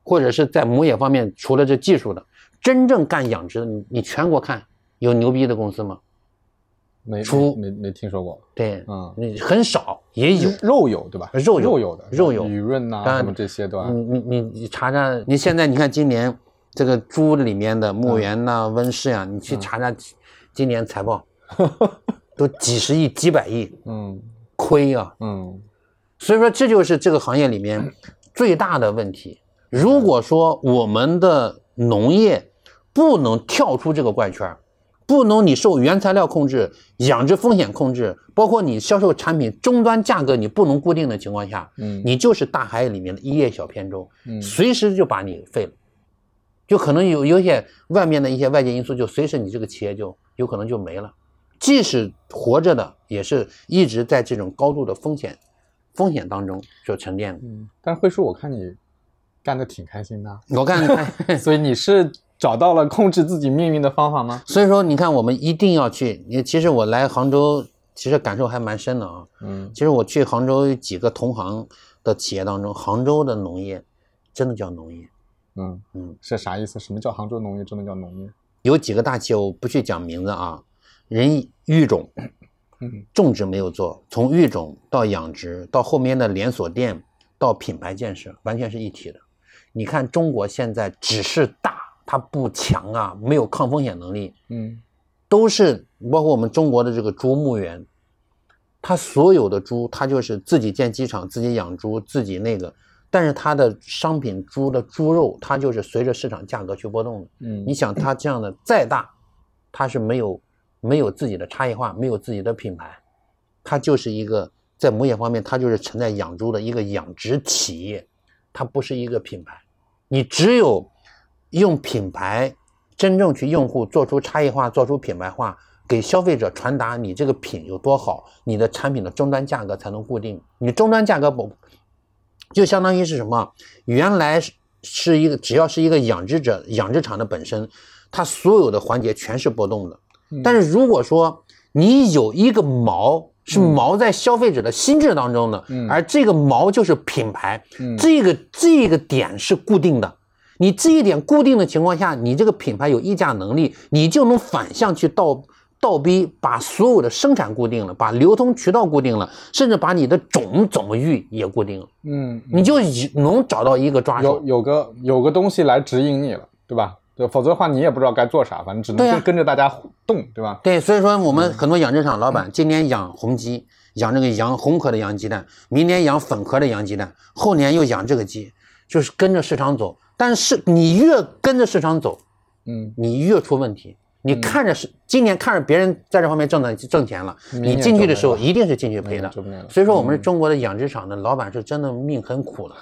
或者是在母业方面，除了这技术的，真正干养殖的，你你全国看有牛逼的公司吗？没，出没没听说过。对，嗯，你很少，也有肉有对吧？肉肉有的肉有雨润呐，什么这些对吧？你你你你查查，你现在你看今年这个猪里面的牧原呐、温室呀，你去查查今年财报，<laughs> 都几十亿、几百亿，嗯，亏啊，嗯，所以说这就是这个行业里面最大的问题。如果说我们的农业不能跳出这个怪圈不能你受原材料控制、养殖风险控制，包括你销售产品终端价格你不能固定的情况下，嗯，你就是大海里面的一叶小扁舟，嗯，随时就把你废了，就可能有有些外面的一些外界因素，就随时你这个企业就有可能就没了。即使活着的，也是一直在这种高度的风险风险当中就沉淀的。嗯，但是慧叔，我看你干的挺开心的，我看，<laughs> 所以你是。找到了控制自己命运的方法吗？所以说，你看，我们一定要去。你其实我来杭州，其实感受还蛮深的啊。嗯，其实我去杭州几个同行的企业当中，杭州的农业真的叫农业。嗯嗯，是啥意思？什么叫杭州农业真的叫农业？有几个大企业，我不去讲名字啊。人育种，种植没有做，从育种到养殖，到后面的连锁店，到品牌建设，完全是一体的。你看中国现在只是大。它不强啊，没有抗风险能力。嗯，都是包括我们中国的这个猪牧园，它所有的猪，它就是自己建鸡场，自己养猪，自己那个。但是它的商品猪的猪肉，它就是随着市场价格去波动的。嗯，你想它这样的再大，它是没有没有自己的差异化，没有自己的品牌，它就是一个在某些方面，它就是存在养猪的一个养殖企业，它不是一个品牌。你只有。用品牌真正去用户做出差异化，做出品牌化，给消费者传达你这个品有多好，你的产品的终端价格才能固定。你终端价格不，就相当于是什么？原来是一个只要是一个养殖者、养殖场的本身，它所有的环节全是波动的。但是如果说你有一个锚是锚在消费者的心智当中的，而这个锚就是品牌，这个这个点是固定的。你这一点固定的情况下，你这个品牌有溢价能力，你就能反向去倒倒逼，把所有的生产固定了，把流通渠道固定了，甚至把你的种怎么育也固定了。嗯，你就能找到一个抓手，有有个有个东西来指引你了，对吧？对，否则的话你也不知道该做啥，反正只能跟跟着大家动，对吧？对，所以说我们很多养殖场老板今年养红鸡，养这个养红壳的洋鸡蛋，明年养粉壳的洋鸡蛋，后年又养这个鸡，就是跟着市场走。但是你越跟着市场走，嗯，你越出问题。你看着是今年看着别人在这方面挣的挣钱了，你进去的时候一定是进去赔的。所以说，我们中国的养殖场的老板是真的命很苦的，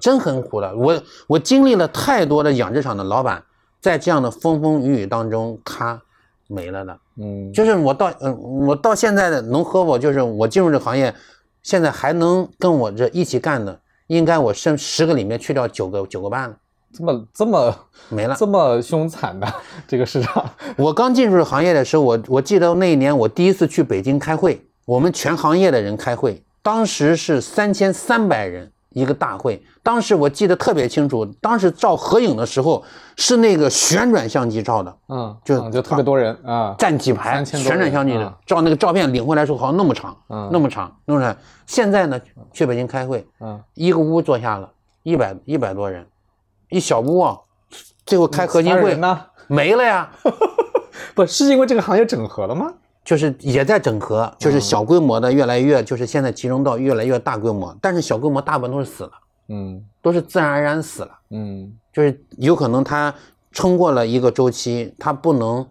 真很苦的。我我经历了太多的养殖场的老板，在这样的风风雨雨当中，他没了的。嗯，就是我到嗯，我到现在的能和我就是我进入这行业，现在还能跟我这一起干的。应该我剩十个里面去掉九个九个半了，这么这么没了，这么凶残的这个市场。<laughs> 我刚进入行业的时候，我我记得那一年我第一次去北京开会，我们全行业的人开会，当时是三千三百人。一个大会，当时我记得特别清楚，当时照合影的时候是那个旋转相机照的，嗯，就就特别多人啊，站几排，旋转相机的照那个照片领回来时候好像那么长，嗯，那么长，那么长。现在呢，去北京开会，嗯，一个屋坐下了一百一百多人，一小屋啊，最后开核心会呢没了呀，<laughs> 不是因为这个行业整合了吗？就是也在整合，就是小规模的越来越，就是现在集中到越来越大规模，但是小规模大部分都是死了，嗯，都是自然而然死了，嗯，就是有可能它撑过了一个周期，它不能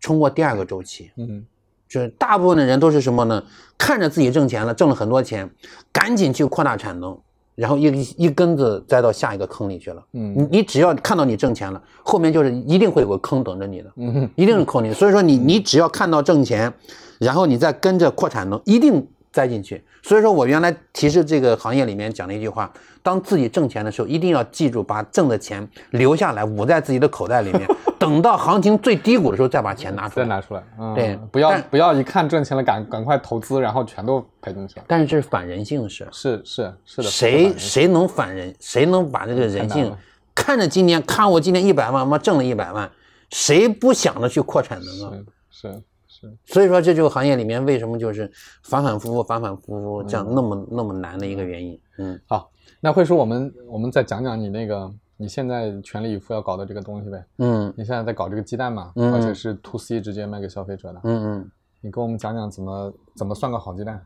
撑过第二个周期，嗯，就是大部分的人都是什么呢？看着自己挣钱了，挣了很多钱，赶紧去扩大产能。然后一一根子栽到下一个坑里去了。嗯，你你只要看到你挣钱了，后面就是一定会有个坑等着你的。嗯，一定是坑你。所以说你你只要看到挣钱，然后你再跟着扩产能，一定栽进去。所以说我原来提示这个行业里面讲了一句话：当自己挣钱的时候，一定要记住把挣的钱留下来，捂在自己的口袋里面。<laughs> 等到行情最低谷的时候，再把钱拿出来。再拿出来。对，不要不要一看挣钱了，赶赶快投资，然后全都赔进去了。但是这是反人性的事。是是是的。谁谁能反人？谁能把这个人性看着今年看我今年一百万，妈挣了一百万，谁不想着去扩产能啊？是是。所以说，这就行业里面为什么就是反反复复、反反复复这样那么那么难的一个原因。嗯，好，那慧叔，我们我们再讲讲你那个你现在全力以赴要搞的这个东西呗。嗯，你现在在搞这个鸡蛋嘛，而且是 to C 直接卖给消费者的。嗯嗯，你跟我们讲讲怎么怎么算个好鸡蛋？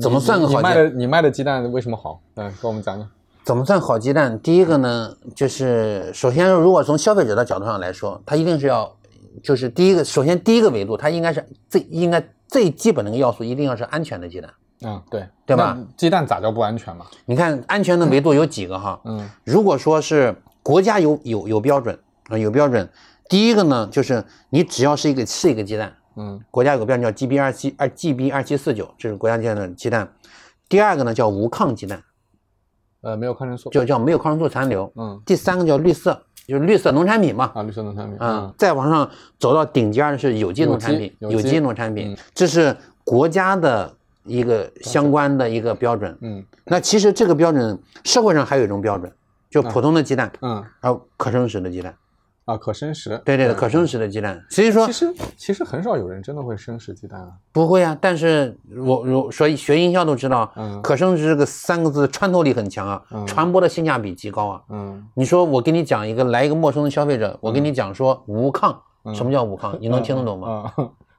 怎么算个好？你卖的你卖的鸡蛋为什么好？嗯，跟我们讲讲。怎么算好鸡蛋？第一个呢，就是首先，如果从消费者的角度上来说，它一定是要，就是第一个，首先第一个维度，它应该是最应该最基本的一个要素，一定要是安全的鸡蛋。嗯，对，对吧？鸡蛋咋叫不安全嘛？你看安全的维度有几个哈？嗯，如果说是国家有有有标准啊，有标准，第一个呢，就是你只要是一个是一个鸡蛋，嗯，国家有个标准叫 GB 二七二 GB 二七四九，这是国家建的鸡蛋。第二个呢叫无抗鸡蛋。呃，没有抗生素，就叫没有抗生素残留。嗯，第三个叫绿色，就是绿色农产品嘛。啊，绿色农产品。嗯，再往上走到顶尖的是有机农产品，有机农产品，这是国家的一个相关的一个标准。嗯，那其实这个标准社会上还有一种标准，就普通的鸡蛋，嗯，还有可生食的鸡蛋。啊，可生食，对对的，可生食的鸡蛋，所以说其实其实很少有人真的会生食鸡蛋啊，不会啊，但是我如所以学营销都知道，嗯，可生食这个三个字穿透力很强啊，传播的性价比极高啊，嗯，你说我跟你讲一个来一个陌生的消费者，我跟你讲说无抗，什么叫无抗？你能听得懂吗？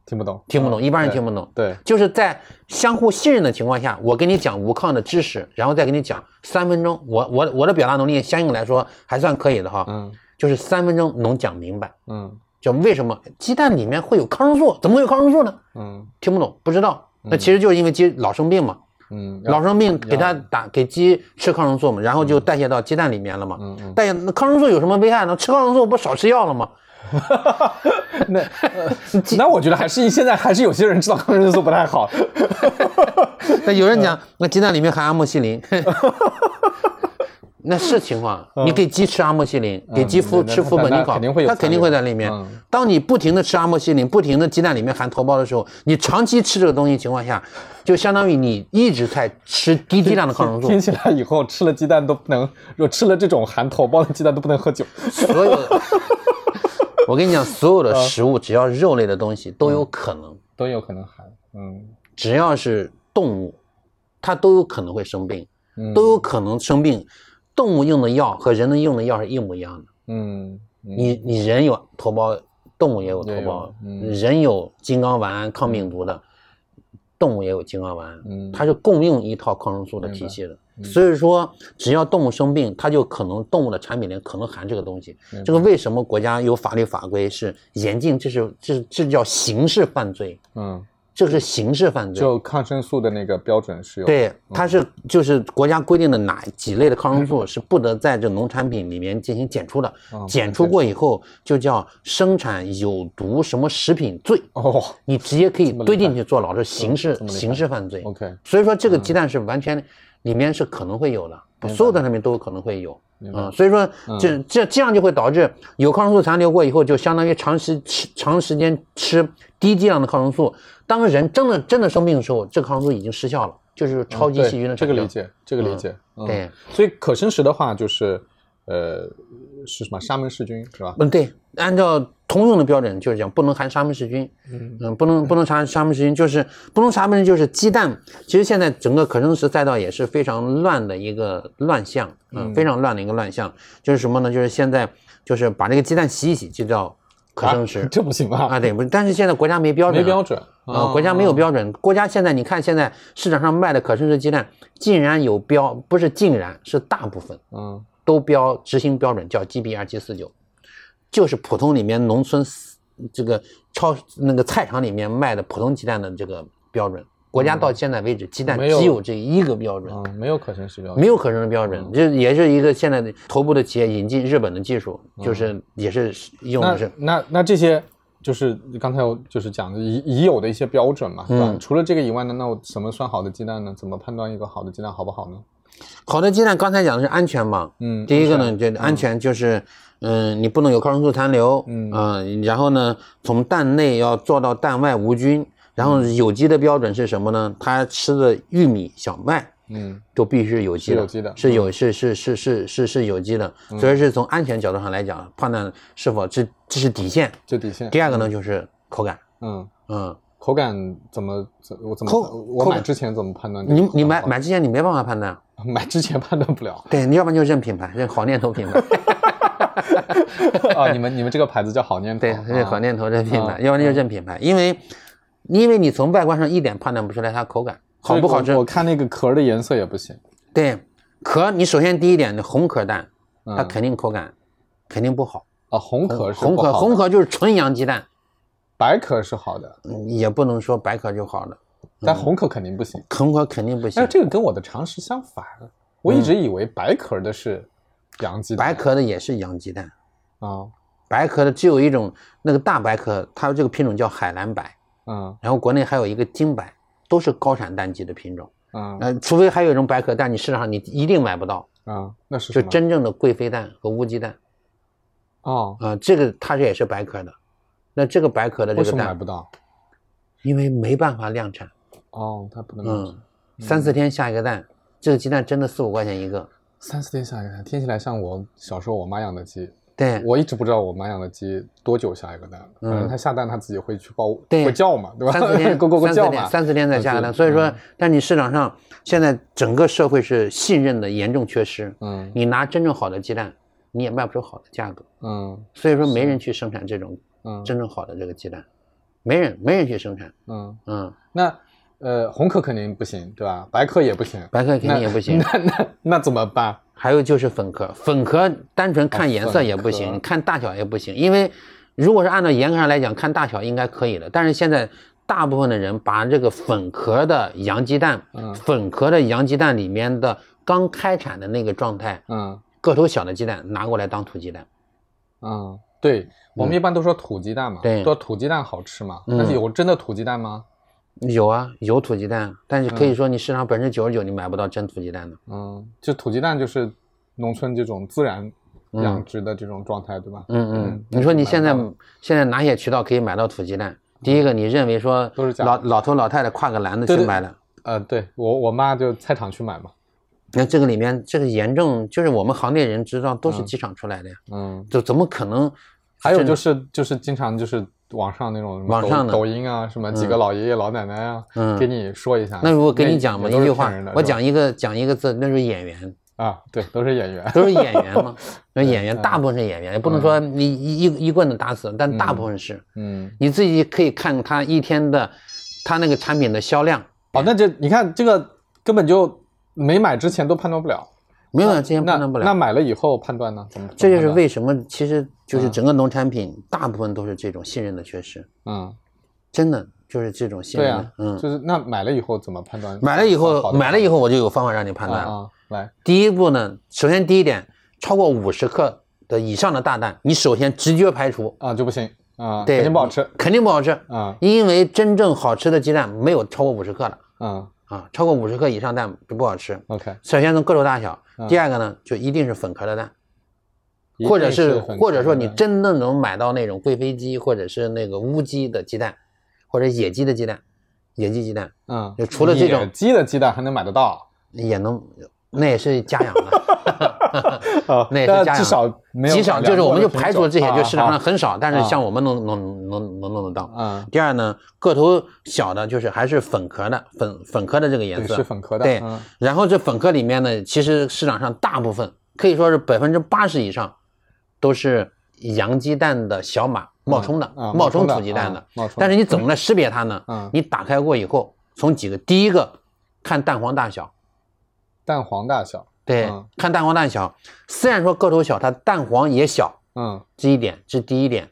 听不懂，听不懂，一般人听不懂，对，就是在相互信任的情况下，我跟你讲无抗的知识，然后再给你讲三分钟，我我我的表达能力相应来说还算可以的哈，嗯。就是三分钟能讲明白，嗯，就为什么鸡蛋里面会有抗生素？怎么会有抗生素呢？嗯，听不懂，不知道。那其实就是因为鸡老生病嘛，嗯，老生病给它打给鸡吃抗生素嘛，然后就代谢到鸡蛋里面了嘛。嗯嗯。代谢那抗生素有什么危害呢？吃抗生素不少吃药了吗？<laughs> 那那我觉得还是现在还是有些人知道抗生素不太好。<laughs> 那有人讲那鸡蛋里面含阿莫西林。<laughs> 那是情况，你给鸡吃阿莫西林，给鸡夫吃氟苯尼考，它肯定会在里面。当你不停的吃阿莫西林，不停的鸡蛋里面含头孢的时候，你长期吃这个东西情况下，就相当于你一直在吃低剂量的抗生素。听起来以后吃了鸡蛋都不能，如果吃了这种含头孢的鸡蛋都不能喝酒。所有，<laughs> 我跟你讲，所有的食物只要肉类的东西都有可能，都有可能含。嗯，只要是动物，它都有可能会生病，都有可能生病。动物用的药和人的用的药是一模一样的。嗯，你你人有头孢，动物也有头孢。人有金刚丸抗病毒的，动物也有金刚丸。嗯，它是共用一套抗生素的体系的。所以说，只要动物生病，它就可能动物的产品里可能含这个东西。这个为什么国家有法律法规是严禁？这是这这叫刑事犯罪。嗯。这个是刑事犯罪，就抗生素的那个标准是有，对，它是就是国家规定的哪几类的抗生素是不得在这农产品里面进行检出的，检出过以后就叫生产有毒什么食品罪哦，你直接可以堆进去坐牢，是刑事刑事犯罪。OK，所以说这个鸡蛋是完全里面是可能会有的，所有的产品都有可能会有。嗯，所以说这这这样就会导致有抗生素残留过以后，就相当于长时吃长时间吃低剂量的抗生素，当人真的真的生病的时候，这个抗生素已经失效了，就是超级细菌的这个理解，这个理解。对，所以可生食的话就是。呃，是什么沙门氏菌是吧？嗯，对，按照通用的标准就是讲不能含沙门氏菌，嗯嗯，不能不能含沙门氏菌，就是不能沙门就是鸡蛋。其实现在整个可生食赛道也是非常乱的一个乱象，嗯，非常乱的一个乱象，就是什么呢？就是现在就是把这个鸡蛋洗一洗就叫可生食，<laughs> 这不行吧？啊，对，不，但是现在国家没标准，没标准啊，国家没有标准。国家现在你看现在市场上卖的可生食鸡蛋，竟然有标，不是竟然是大部分，嗯。都标执行标准叫 GB 二七四九，就是普通里面农村这个超那个菜场里面卖的普通鸡蛋的这个标准。国家到现在为止，鸡蛋只有这一个标准，没有可生食标准，没有可生食标准。这也是一个现在的头部的企业引进日本的技术，就是也是用的是。那那这些就是刚才我就是讲的已已有的一些标准嘛，是吧？除了这个以外呢，那我怎么算好的鸡蛋呢？怎么判断一个好的鸡蛋好不好呢？好的鸡蛋，刚才讲的是安全嘛？嗯，第一个呢，就安全就是，嗯，你不能有抗生素残留，嗯，然后呢，从蛋内要做到蛋外无菌，然后有机的标准是什么呢？它吃的玉米、小麦，嗯，都必须是有机的，有机的，是有是是是是是是有机的，所以是从安全角度上来讲，判断是否这这是底线，这底线。第二个呢，就是口感，嗯，嗯，口感怎么怎我怎么口我买之前怎么判断？你你买买之前你没办法判断，<laughs> 买之前判断不了。对，你要不然就认品牌，认好念头品牌。啊，<laughs> 你们你们这个牌子叫好念头，对，认好念头认品牌，啊。要不然就认品牌，因为因为你从外观上一点判断不出来它口感好不好吃我。看那个壳的颜色也不行。对，壳你首先第一点，红壳蛋，嗯它肯定口感肯定不好。啊，红壳是红壳红壳就是纯洋鸡蛋，白壳是好的，嗯也不能说白壳就好了，但红壳肯定不行。红壳肯定不行哎，。这个跟我的常识相反，我一直以为白壳的是洋鸡蛋。白壳的也是洋鸡蛋，啊，白壳的只有一种那个大白壳，它这个品种叫海蓝白，嗯然后国内还有一个金白，都是高产蛋鸡的品种。嗯呃，除非还有一种白壳蛋，你市场上你一定买不到，嗯，那是就？真正的贵妃蛋和乌鸡蛋哦，啊、这个它这也是白壳的。那这个白壳的这个蛋，么买不到？因为没办法量产，哦，它不能量嗯产。，三四天下一个蛋，这个鸡蛋真的四五块钱一个。三四天下一个蛋，听起来像我小时候我妈养的鸡。对，我一直不知道我妈养的鸡多久下一个蛋，反正它下蛋它自己会去报，会叫嘛，对吧？三四天，咕咕咕三四天，叫嘛。三四天再下个蛋。嗯所以说，但你市场上现在整个社会是信任的严重缺失，嗯你拿真正好的鸡蛋，你也卖不出好的价格。嗯所以说，没人去生产这种嗯真正好的这个鸡蛋，没人没人去生产。嗯，嗯，那呃红壳肯定不行，对吧？白壳也不行，白壳肯定也不行。<laughs> 那那那怎么办？还有就是粉壳，粉壳单纯看颜色也不行，壳看大小也不行，因为如果是按照严格上来讲，看大小应该可以的，但是现在大部分的人把这个粉壳的洋鸡蛋，嗯粉壳的洋鸡蛋里面的刚开产的那个状态，嗯个头小的鸡蛋拿过来当土鸡蛋，嗯，对我们一般都说土鸡蛋嘛，对说土鸡蛋好吃嘛，嗯但是有真的土鸡蛋吗？有啊，有土鸡蛋，但是可以说你市场百分之九十九你买不到真土鸡蛋的，嗯，就土鸡蛋就是农村这种自然养殖的这种状态，对吧？嗯嗯嗯，你说你现在现在哪些渠道可以买到土鸡蛋？第一个，你认为说都是假老老头老太太挎个篮子去买的，呃，对我我妈就菜场去买嘛，那这个里面这个严重，就是我们行内人知道都是机场出来的呀，嗯，就怎么可能？还有就是就是经常就是网上那种抖网上抖音啊，什么几个老爷爷老奶奶啊，嗯给你说一下。那如果跟你讲嘛，一句话我讲一个讲一个字，那是演员，啊，对，都是演员。都是演员嘛。<laughs> 那演员嗯大部分是演员，也不能说你一一一棍子打死，但大部分是。嗯，你自己可以看他一天的，他那个产品的销量，哦，那这你看这个根本就没买之前都判断不了，没有之前判断不了。那买了以后判断呢？怎么？这就是为什么，其实就是嗯整个农产品大部分都是这种信任的缺失，嗯，真的就是这种信对啊任。，嗯，就是那买了以后怎么判断？买了以后，买了以后我就有方法让你判断了。啊啊，来，第一步呢，首先第一点，超过五十克的以上的大蛋，你首先直接排除，啊就不行啊，对，肯定不好吃肯定不好吃，啊，因为真正好吃的鸡蛋没有超过五十克的嗯啊，超过五十克以上蛋就不好吃。，OK，首先从个头大小，嗯第二个呢，就一定是粉壳的蛋。或者是或者说你真的能买到那种贵妃鸡或者是那个乌鸡的鸡蛋，或者野鸡的鸡蛋，野鸡鸡蛋嗯，就除了这种野鸡的鸡蛋还能买得到也能，那也是家养的，<laughs> 啊那也是家养的。但至少没有极少，就是我们就排除这些，就市场上很很少，但是啊像我们能能能能弄得到。嗯，第二呢，个头小的，就是还是粉壳的粉粉壳的这个颜色，是粉壳的，对嗯然后这粉壳里面呢，其实市场上大部分可以说是百分之八十以上都是洋鸡蛋的小码冒充的，啊冒充土鸡蛋的。啊冒充但是你怎么来识别它呢？嗯你打开过以后，从几个，第一个看蛋黄大小，蛋黄大小，对，嗯看蛋黄大小。虽然说个头小，它蛋黄也小，嗯这一点这是第一点，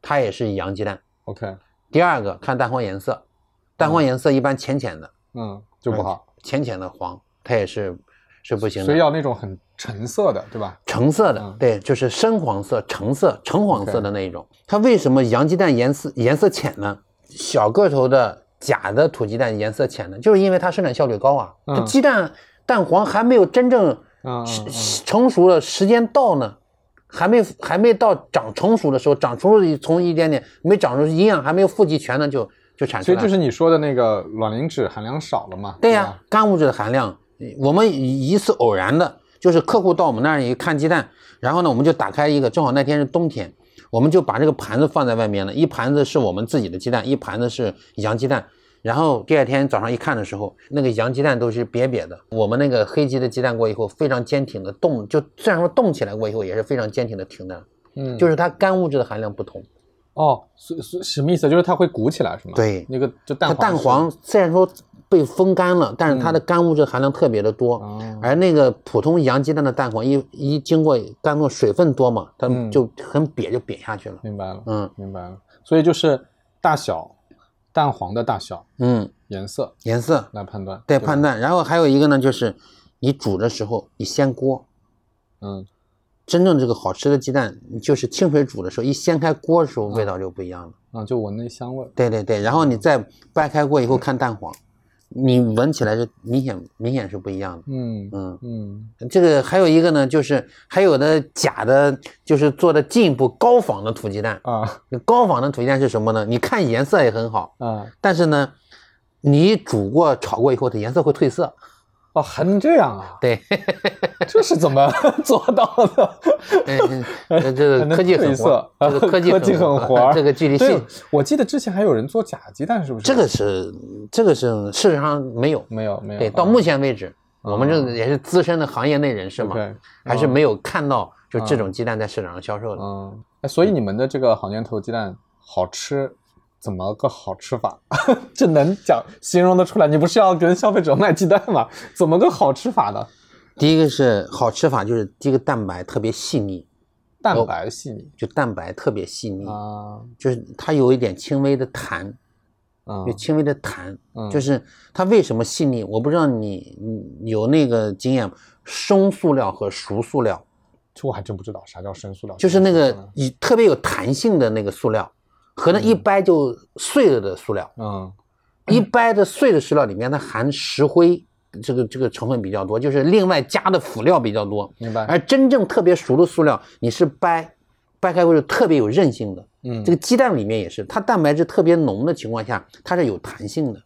它也是洋鸡蛋。，OK，第二个看蛋黄颜色，蛋黄颜色一般浅浅的，嗯就不好，浅浅的黄，它也是是不行的。所以要那种很橙色的，对吧？橙色的，嗯对，就是深黄色、橙色、橙黄色的那一种。它为什么洋鸡蛋颜色颜色浅呢？小个头的假的土鸡蛋颜色浅呢，就是因为它生产效率高啊。它嗯鸡蛋蛋黄还没有真正成熟的，时间到呢，还没还没到长成熟的时候，长成熟从一点点没长出营养还没有富集全呢，就就产出来了。所以就是你说的那个卵磷脂含量少了嘛？对呀、吧干物质的含量，我们一一次偶然的，就是客户到我们那儿一看鸡蛋，然后呢，我们就打开一个，正好那天是冬天，我们就把这个盘子放在外面了，一盘子是我们自己的鸡蛋，一盘子是洋鸡蛋。然后第二天早上一看的时候，那个洋鸡蛋都是瘪瘪的。我们那个黑鸡的鸡蛋过以后，非常坚挺的冻，就虽然说冻起来过以后，也是非常坚挺的挺的。嗯，就是它干物质的含量不同。哦，所所什么意思？就是它会鼓起来是吗？对，那个就蛋黄。蛋黄虽然说被风干了，但是它的干物质含量特别的多。而那个普通洋鸡蛋的蛋黄一一经过干过，水分多嘛，它就很瘪，就瘪下去了。明白了，嗯，明白了。所以就是大小。蛋黄的大小，嗯，颜色，颜色来判断，对判断。然后还有一个呢，就是你煮的时候，你掀锅，嗯，真正这个好吃的鸡蛋，就是清水煮的时候，一掀开锅的时候，味道就不一样了，啊，就闻那香味。对对对，然后你再掰开锅以后看蛋黄。你闻起来是明显明显是不一样的，嗯嗯嗯，这个还有一个呢，就是还有的假的，就是做的进一步高仿的土鸡蛋啊。高仿的土鸡蛋是什么呢？你看颜色也很好啊，但是呢，你煮过炒过以后，它颜色会褪色。哦，还能这样啊？对，<laughs> 这是怎么做到的？嗯这个 <laughs> 科技很活，这个科技 <laughs> 科技很活，这个距离性。我记得之前还有人做假鸡蛋，是不是？这个是，这个是事实上没有，没有，没有。对，到目前为止，我们这也是资深的行业内人士嘛，还是没有看到就这种鸡蛋在市场上销售的。嗯，所以你们的这个好年头鸡蛋好吃。怎么个好吃法？<laughs> 这能讲形容得出来？你不是要跟消费者卖鸡蛋吗？怎么个好吃法呢？第一个是好吃法，就是这个蛋白特别细腻，蛋白细腻，就蛋白特别细腻啊，就是它有一点轻微的弹，啊有轻微的弹，嗯就是它为什么细腻？我不知道你你有那个经验，生塑料和熟塑料，这我还真不知道啥叫生塑料，就是那个以特别有弹性的那个塑料。和那一掰就碎了的塑料，嗯，<clears throat> 一掰的碎的塑料里面它含石灰，这个这个成分比较多，就是另外加的辅料比较多。明白。而真正特别熟的塑料，你是掰，掰开会是特别有韧性的。嗯，这个鸡蛋里面也是，它蛋白质特别浓的情况下，它是有弹性的。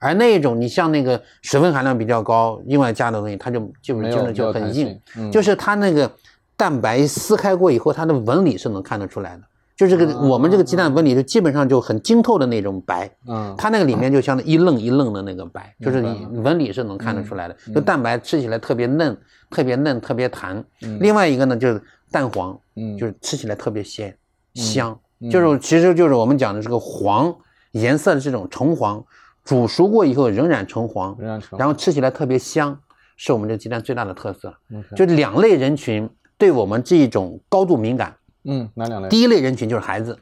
而那一种，你像那个水分含量比较高，另外加的东西，它就就就就很硬，就是它那个蛋白撕开过以后，它的纹理是能看得出来的。就这个，我们这个鸡蛋纹理是基本上就很晶透的那种白，嗯，它那个里面就像一愣一愣的那个白，就是你纹理是能看得出来的。就蛋白吃起来特别嫩，特别嫩，特别弹。另外一个呢，就是蛋黄，嗯，就是吃起来特别鲜香，就是其实就是我们讲的这个黄颜色的这种橙黄，煮熟过以后仍然橙黄，然后吃起来特别香，是我们这个鸡蛋最大的特色。就两类人群对我们这一种高度敏感。嗯，哪两类？第一类人群就是孩子，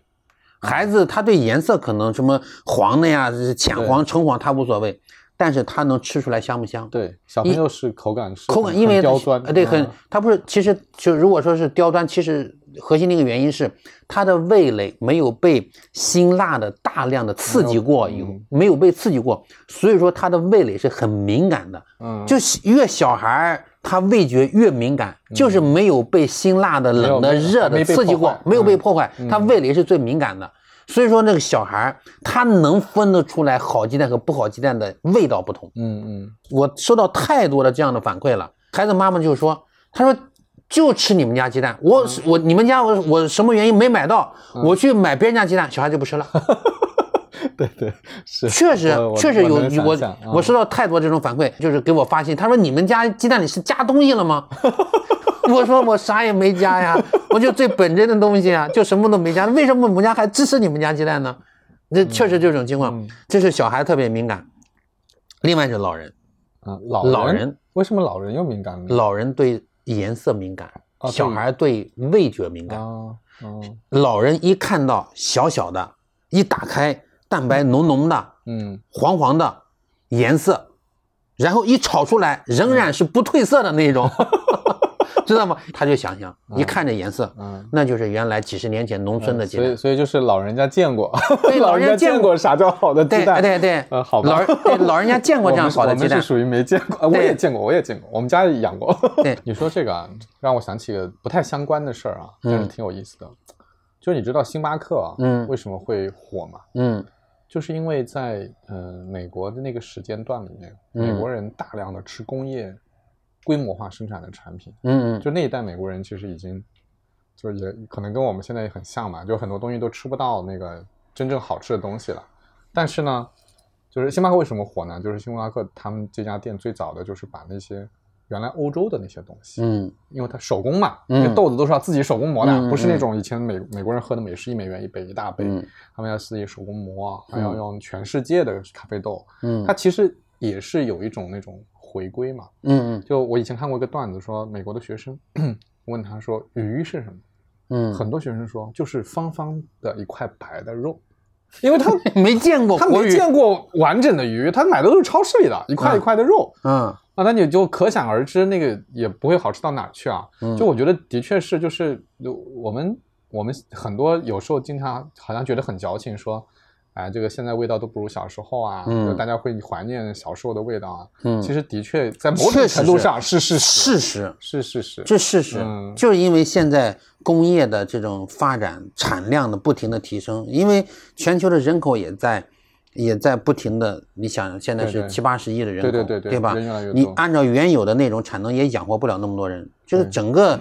孩子他对颜色可能什么黄的呀、浅黄、橙黄他无所谓，但是他能吃出来香不香？对，小朋友是口感口感，因为刁钻，对，很他不是，其实就如果说是刁钻，其实核心的一个原因是他的味蕾没有被辛辣的大量的刺激过，有没有被刺激过，所以说他的味蕾是很敏感的。嗯，就越小孩儿。他味觉越敏感，就是没有被辛辣的、冷的、热的刺激过，没有被破坏，他味蕾是最敏感的。所以说，那个小孩他能分得出来好鸡蛋和不好鸡蛋的味道不同。嗯嗯，我收到太多的这样的反馈了，孩子妈妈就说：“他说就吃你们家鸡蛋，我我你们家我我什么原因没买到，我去买别人家鸡蛋，小孩就不吃了。<laughs> ” <laughs> 对对是，确实确实有我我收到太多这种反馈，就是给我发信，他说你们家鸡蛋里是加东西了吗？<laughs> 我说我啥也没加呀，我就最本真的东西啊，就什么都没加，为什么我们家还支持你们家鸡蛋呢？这确实这种情况，这是小孩特别敏感，另外是老人，啊老老人为什么老人又敏感呢？老人对颜色敏感，小孩对味觉敏感。哦老人一看到小小的，一打开。蛋白浓浓的，嗯，黄黄的颜色，然后一炒出来仍然是不褪色的那种，<laughs> 知道吗？他就想想，一看这颜色，嗯，那就是原来几十年前农村的鸡蛋。所以，所以就是老人家见过，<laughs> 老人家见过啥叫好的鸡蛋？对对对，好吧。老人老人家见过这样好的鸡蛋。我们是属于没见过，我也见过，我也见过，我们家养过。对，<laughs> 你说这个啊，让我想起个不太相关的事儿啊，但是挺有意思的。就是你知道星巴克啊，嗯，为什么会火吗？嗯。就是因为在嗯美国的那个时间段里面，美国人大量的吃工业规模化生产的产品，嗯嗯，就那一代美国人其实已经就是也可能跟我们现在也很像嘛，就很多东西都吃不到那个真正好吃的东西了。但是呢，就是星巴克为什么火呢？就是星巴克他们这家店最早的就是把那些原来欧洲的那些东西，嗯，因为它手工嘛，那豆子都是要自己手工磨的，不是那种以前美美国人喝的美式一美元一杯一大杯，他们要自己手工磨，还要用全世界的咖啡豆，嗯，它其实也是有一种那种回归嘛，嗯嗯，就我以前看过一个段子，说美国的学生问他说鱼是什么，嗯，很多学生说就是方方的一块白的肉。因为他 <laughs> 没见过，他没见过完整的鱼，他买的都是超市里的一块一块的肉。嗯，啊，那你就可想而知，那个也不会好吃到哪去啊。就我觉得的确是，就是我们我们很多有时候经常好像觉得很矫情，说。哎，这个现在味道都不如小时候啊！嗯，大家会怀念小时候的味道啊。嗯，其实的确在某种程度上是事实，事实是事实，这事实。嗯，就是因为现在工业的这种发展，产量的不停的提升，因为全球的人口也在也在不停的，你想现在是七八十亿的人口，对对对，对吧？你按照原有的那种产能也养活不了那么多人，就是整个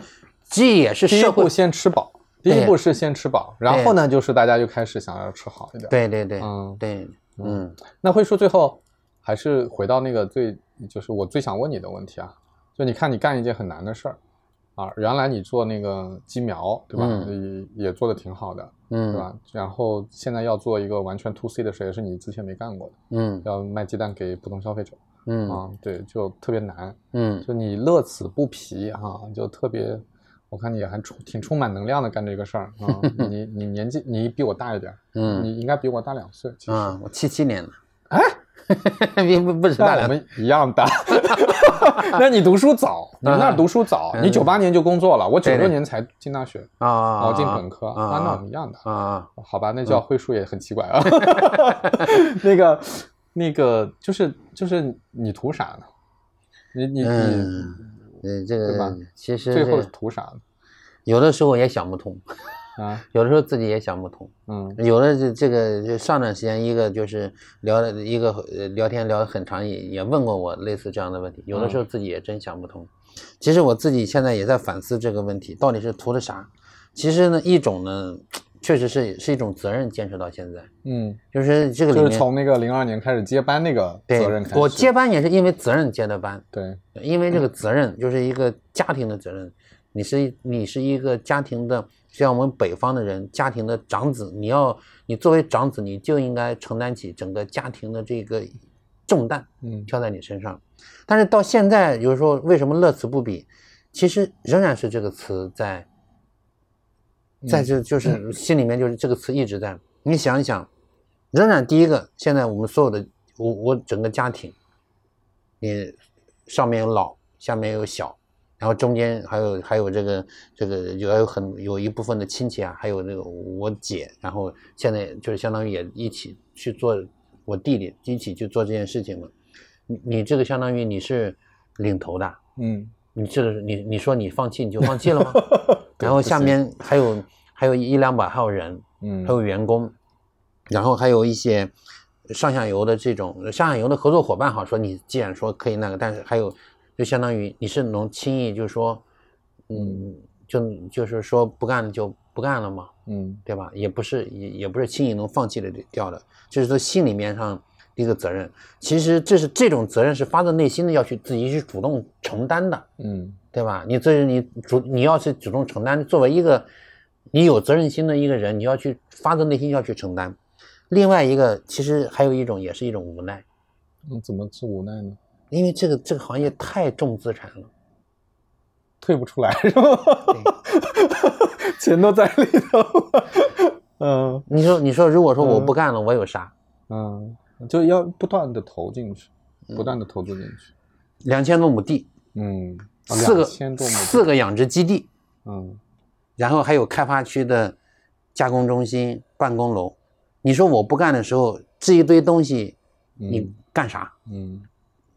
这也是社会先吃饱。第一步是先吃饱，然后呢，就是大家就开始想要吃好一点。对对对，嗯对，嗯，那会说最后还是回到那个最，就是我最想问你的问题啊，就你看你干一件很难的事儿啊，原来你做那个鸡苗，对吧？也也做的挺好的，嗯，对吧？然后现在要做一个完全 to C 的事，也是你之前没干过的，嗯，要卖鸡蛋给普通消费者，嗯啊，对，就特别难，嗯，就你乐此不疲哈，就特别。我看你还充挺充满能量的干这个事儿啊！<laughs> 你你年纪你比我大一点，嗯，你应该比我大两岁。啊，我七七年的，哎，<laughs> 不不止大，我们一样大。<laughs> <laughs> 那你读书早，你那读书早，你九八年就工作了，我九六年才进大学啊，我进本科啊，那我们一样的啊。好吧，那叫会数也很奇怪啊。那个那个就是就是你图啥呢？你你你。嗯，这个其实最后是图啥呢？有的时候也想不通啊，有的时候自己也想不通。嗯，有的这这个上段时间一个就是聊一个聊天聊得很长，也也问过我类似这样的问题。有的时候自己也真想不通。其实我自己现在也在反思这个问题，到底是图的啥？其实呢，一种呢。确实是是一种责任，坚持到现在。嗯，就是这个里面，就是从那个零二年开始接班那个责任开始。我接班也是因为责任接的班。对，因为这个责任就是一个家庭的责任。你是你是一个家庭的，像我们北方的人，家庭的长子，你要你作为长子，你就应该承担起整个家庭的这个重担，嗯，挑在你身上。但是到现在，有时候为什么乐此不彼？其实仍然是这个词在。在这就是心里面就是这个词一直在。你想一想，仍然第一个，现在我们所有的我我整个家庭，你上面有老，下面有小，然后中间还有还有这个这个有有很有一部分的亲戚啊，还有那个我姐，然后现在就是相当于也一起去做我弟弟一起去做这件事情了。你你这个相当于你是领头的，嗯，你这个你你说你放弃你就放弃了吗？<laughs> 然后下面还有。还有一两百号人，嗯，还有员工，然后还有一些上下游的这种上下游的合作伙伴，哈，说你既然说可以那个，但是还有就相当于你是能轻易就是说，嗯，就就是说不干就不干了嘛，嗯，对吧？也不是也也不是轻易能放弃的掉的，就是说心里面上一个责任，其实这是这种责任是发自内心的要去自己去主动承担的，嗯，对吧？你这是你主你要是主动承担，作为一个。你有责任心的一个人，你要去发自内心要去承担。另外一个，其实还有一种，也是一种无奈。那，怎么是无奈呢？因为这个这个行业太重资产了，退不出来是吧？<laughs> 钱都在里头。嗯，你说你说，如果说我不干了，我有啥？嗯，就要不断的投进去，不断的投资进去。两千多亩地，嗯，四个四个养殖基地，嗯。然后还有开发区的加工中心、办公楼，你说我不干的时候，这一堆东西，你干啥？嗯，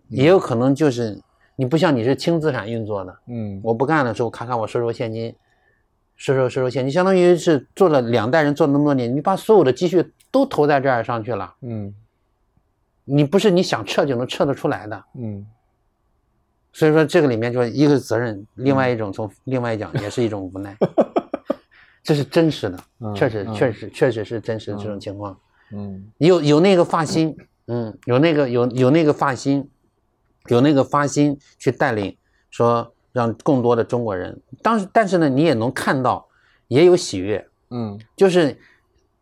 也有可能就是你不像你是轻资产运作的，嗯，我不干的时候，咔咔我收收现金，收收收收现金，相当于是做了两代人做了那么多年，你把所有的积蓄都投在这儿上去了，嗯，你不是你想撤就能撤得出来的，嗯。所以说，这个里面就是一个责任，另外一种从另外一讲也是一种无奈。<laughs> 这是真实的，确实确实确实是真实的这种情况。嗯，有有那个发心，嗯，有那个有有那个发心，有那个发心去带领，说让更多的中国人。当时但是呢，你也能看到，也有喜悦，嗯，就是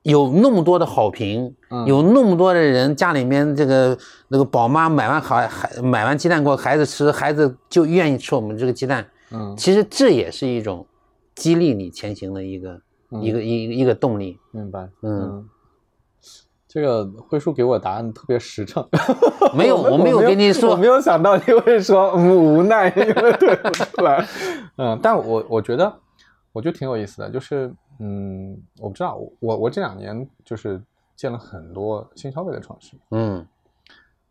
有那么多的好评，有那么多的人家里面这个那个宝妈买完孩孩买完鸡蛋给孩子吃，孩子就愿意吃我们这个鸡蛋，嗯，其实这也是一种激励你前行的一个一个一一个动力。明白，嗯。这个辉叔给我答案特别实诚，<laughs> 没有，我没有跟你说，我没有想到你会说无奈，因为对不出来。<laughs> 嗯，但我我觉得，我觉得挺有意思的，就是嗯，我不知道，我我这两年就是见了很多新消费的创始人，嗯，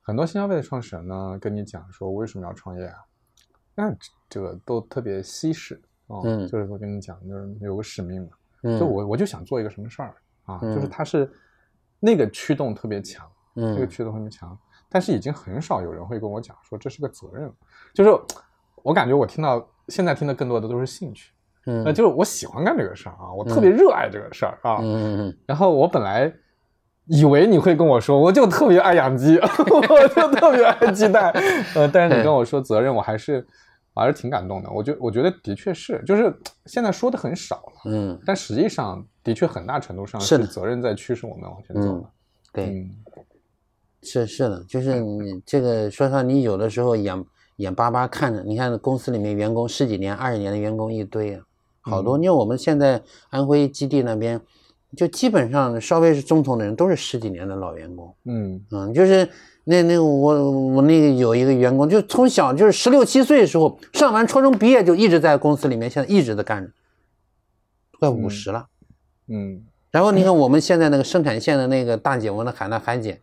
很多新消费的创始人呢，跟你讲说为什么要创业啊？那这个都特别稀释啊，就是我跟你讲，就是有个使命嘛，就我我就想做一个什么事儿啊，就是他是。那个驱动特别强，嗯，这个驱动特别强，但是已经很少有人会跟我讲说这是个责任了。就是我感觉我听到现在听的更多的都是兴趣，嗯，那就是我喜欢干这个事儿啊，我特别热爱这个事儿啊，嗯嗯然后我本来以为你会跟我说，我就特别爱养鸡，<laughs> 我就特别爱鸡蛋，呃，但是你跟我说责任，我还是我还是挺感动的。我觉我觉得的确是，就是 <tsk> 现在说的很少了，嗯，但实际上。的确，很大程度上是责任在驱使我们往前走的。对，是是的，就是你这个说实话，你有的时候眼眼巴巴看着，你看公司里面员工十几年、二十年的员工一堆啊，好多。因为我们现在安徽基地那边，就基本上稍微是中层的人都是十几年的老员工。嗯嗯，就是那那我我那个有一个员工，就从小就是十六七岁的时候上完初中毕业就一直在公司里面，现在一直在干着，快五十了。嗯，然后你看我们现在那个生产线的那个大姐，我那喊她韩姐，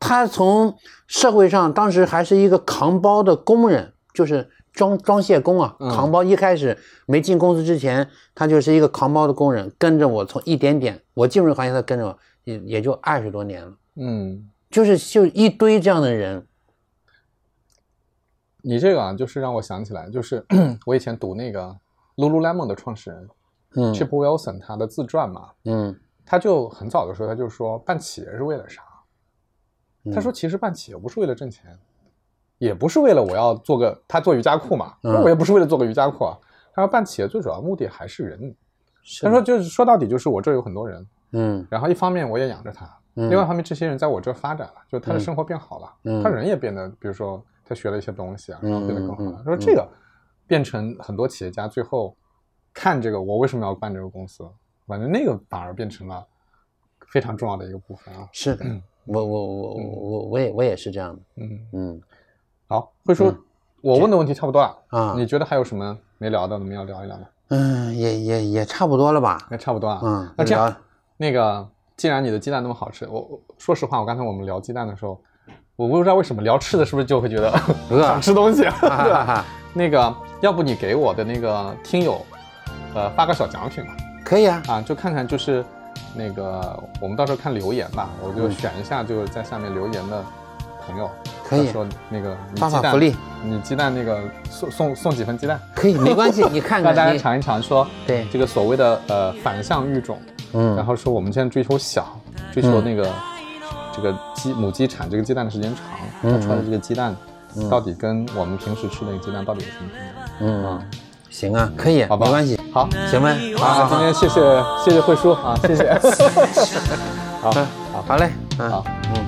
她从社会上当时还是一个扛包的工人，就是装装卸工啊，扛包。一开始没进公司之前，她就是一个扛包的工人，跟着我从一点点，我进入行业，她跟着我也也就二十多年了。嗯，就是就一堆这样的人。你这个啊，就是让我想起来，就是 <clears throat> 我以前读那个 Lululemon 的创始人。Chip Wilson 他的自传嘛，嗯，他就很早的时候他就说办企业是为了啥？他说其实办企业不是为了挣钱，也不是为了我要做个他做瑜伽裤嘛，我也不是为了做个瑜伽裤啊。他说办企业最主要目的还是人。他说就是说到底就是我这有很多人，嗯，然后一方面我也养着他，另外一方面这些人在我这发展了，就他的生活变好了，他人也变得，比如说他学了一些东西啊，然后变得更好了。他说这个变成很多企业家最后。看这个，我为什么要办这个公司？反正那个反而变成了非常重要的一个部分啊。是的，我我我我我也我也是这样的。嗯嗯。好，慧叔，我问的问题差不多了啊。你觉得还有什么没聊的？我们要聊一聊吗？嗯，也也也差不多了吧？也差不多了。嗯，那这样，那个既然你的鸡蛋那么好吃，我说实话，我刚才我们聊鸡蛋的时候，我不知道为什么聊吃的，是不是就会觉得想吃东西？<laughs> 那个，要不你给我的那个听友。呃，发个小奖品吧，可以啊，啊，就看看就是那个，我们到时候看留言吧，我就选一下，就是在下面留言的朋友，可以。说那个发发福利，你鸡蛋那个送送送几份鸡蛋，可以，没关系，你看看，让 <laughs> 大家尝一尝，说对。这个所谓的呃反向育种，嗯，然后说我们现在追求小，追求那个这个鸡母鸡产这个鸡蛋的时间长，它出来的这个鸡蛋到底跟我们平时吃的那个鸡蛋到底有什么不一样？嗯。行啊，可以，好吧，没关系，好，行呗，好，今天谢谢谢谢慧叔啊，谢谢，<laughs> 好，好，好嘞，好，嗯。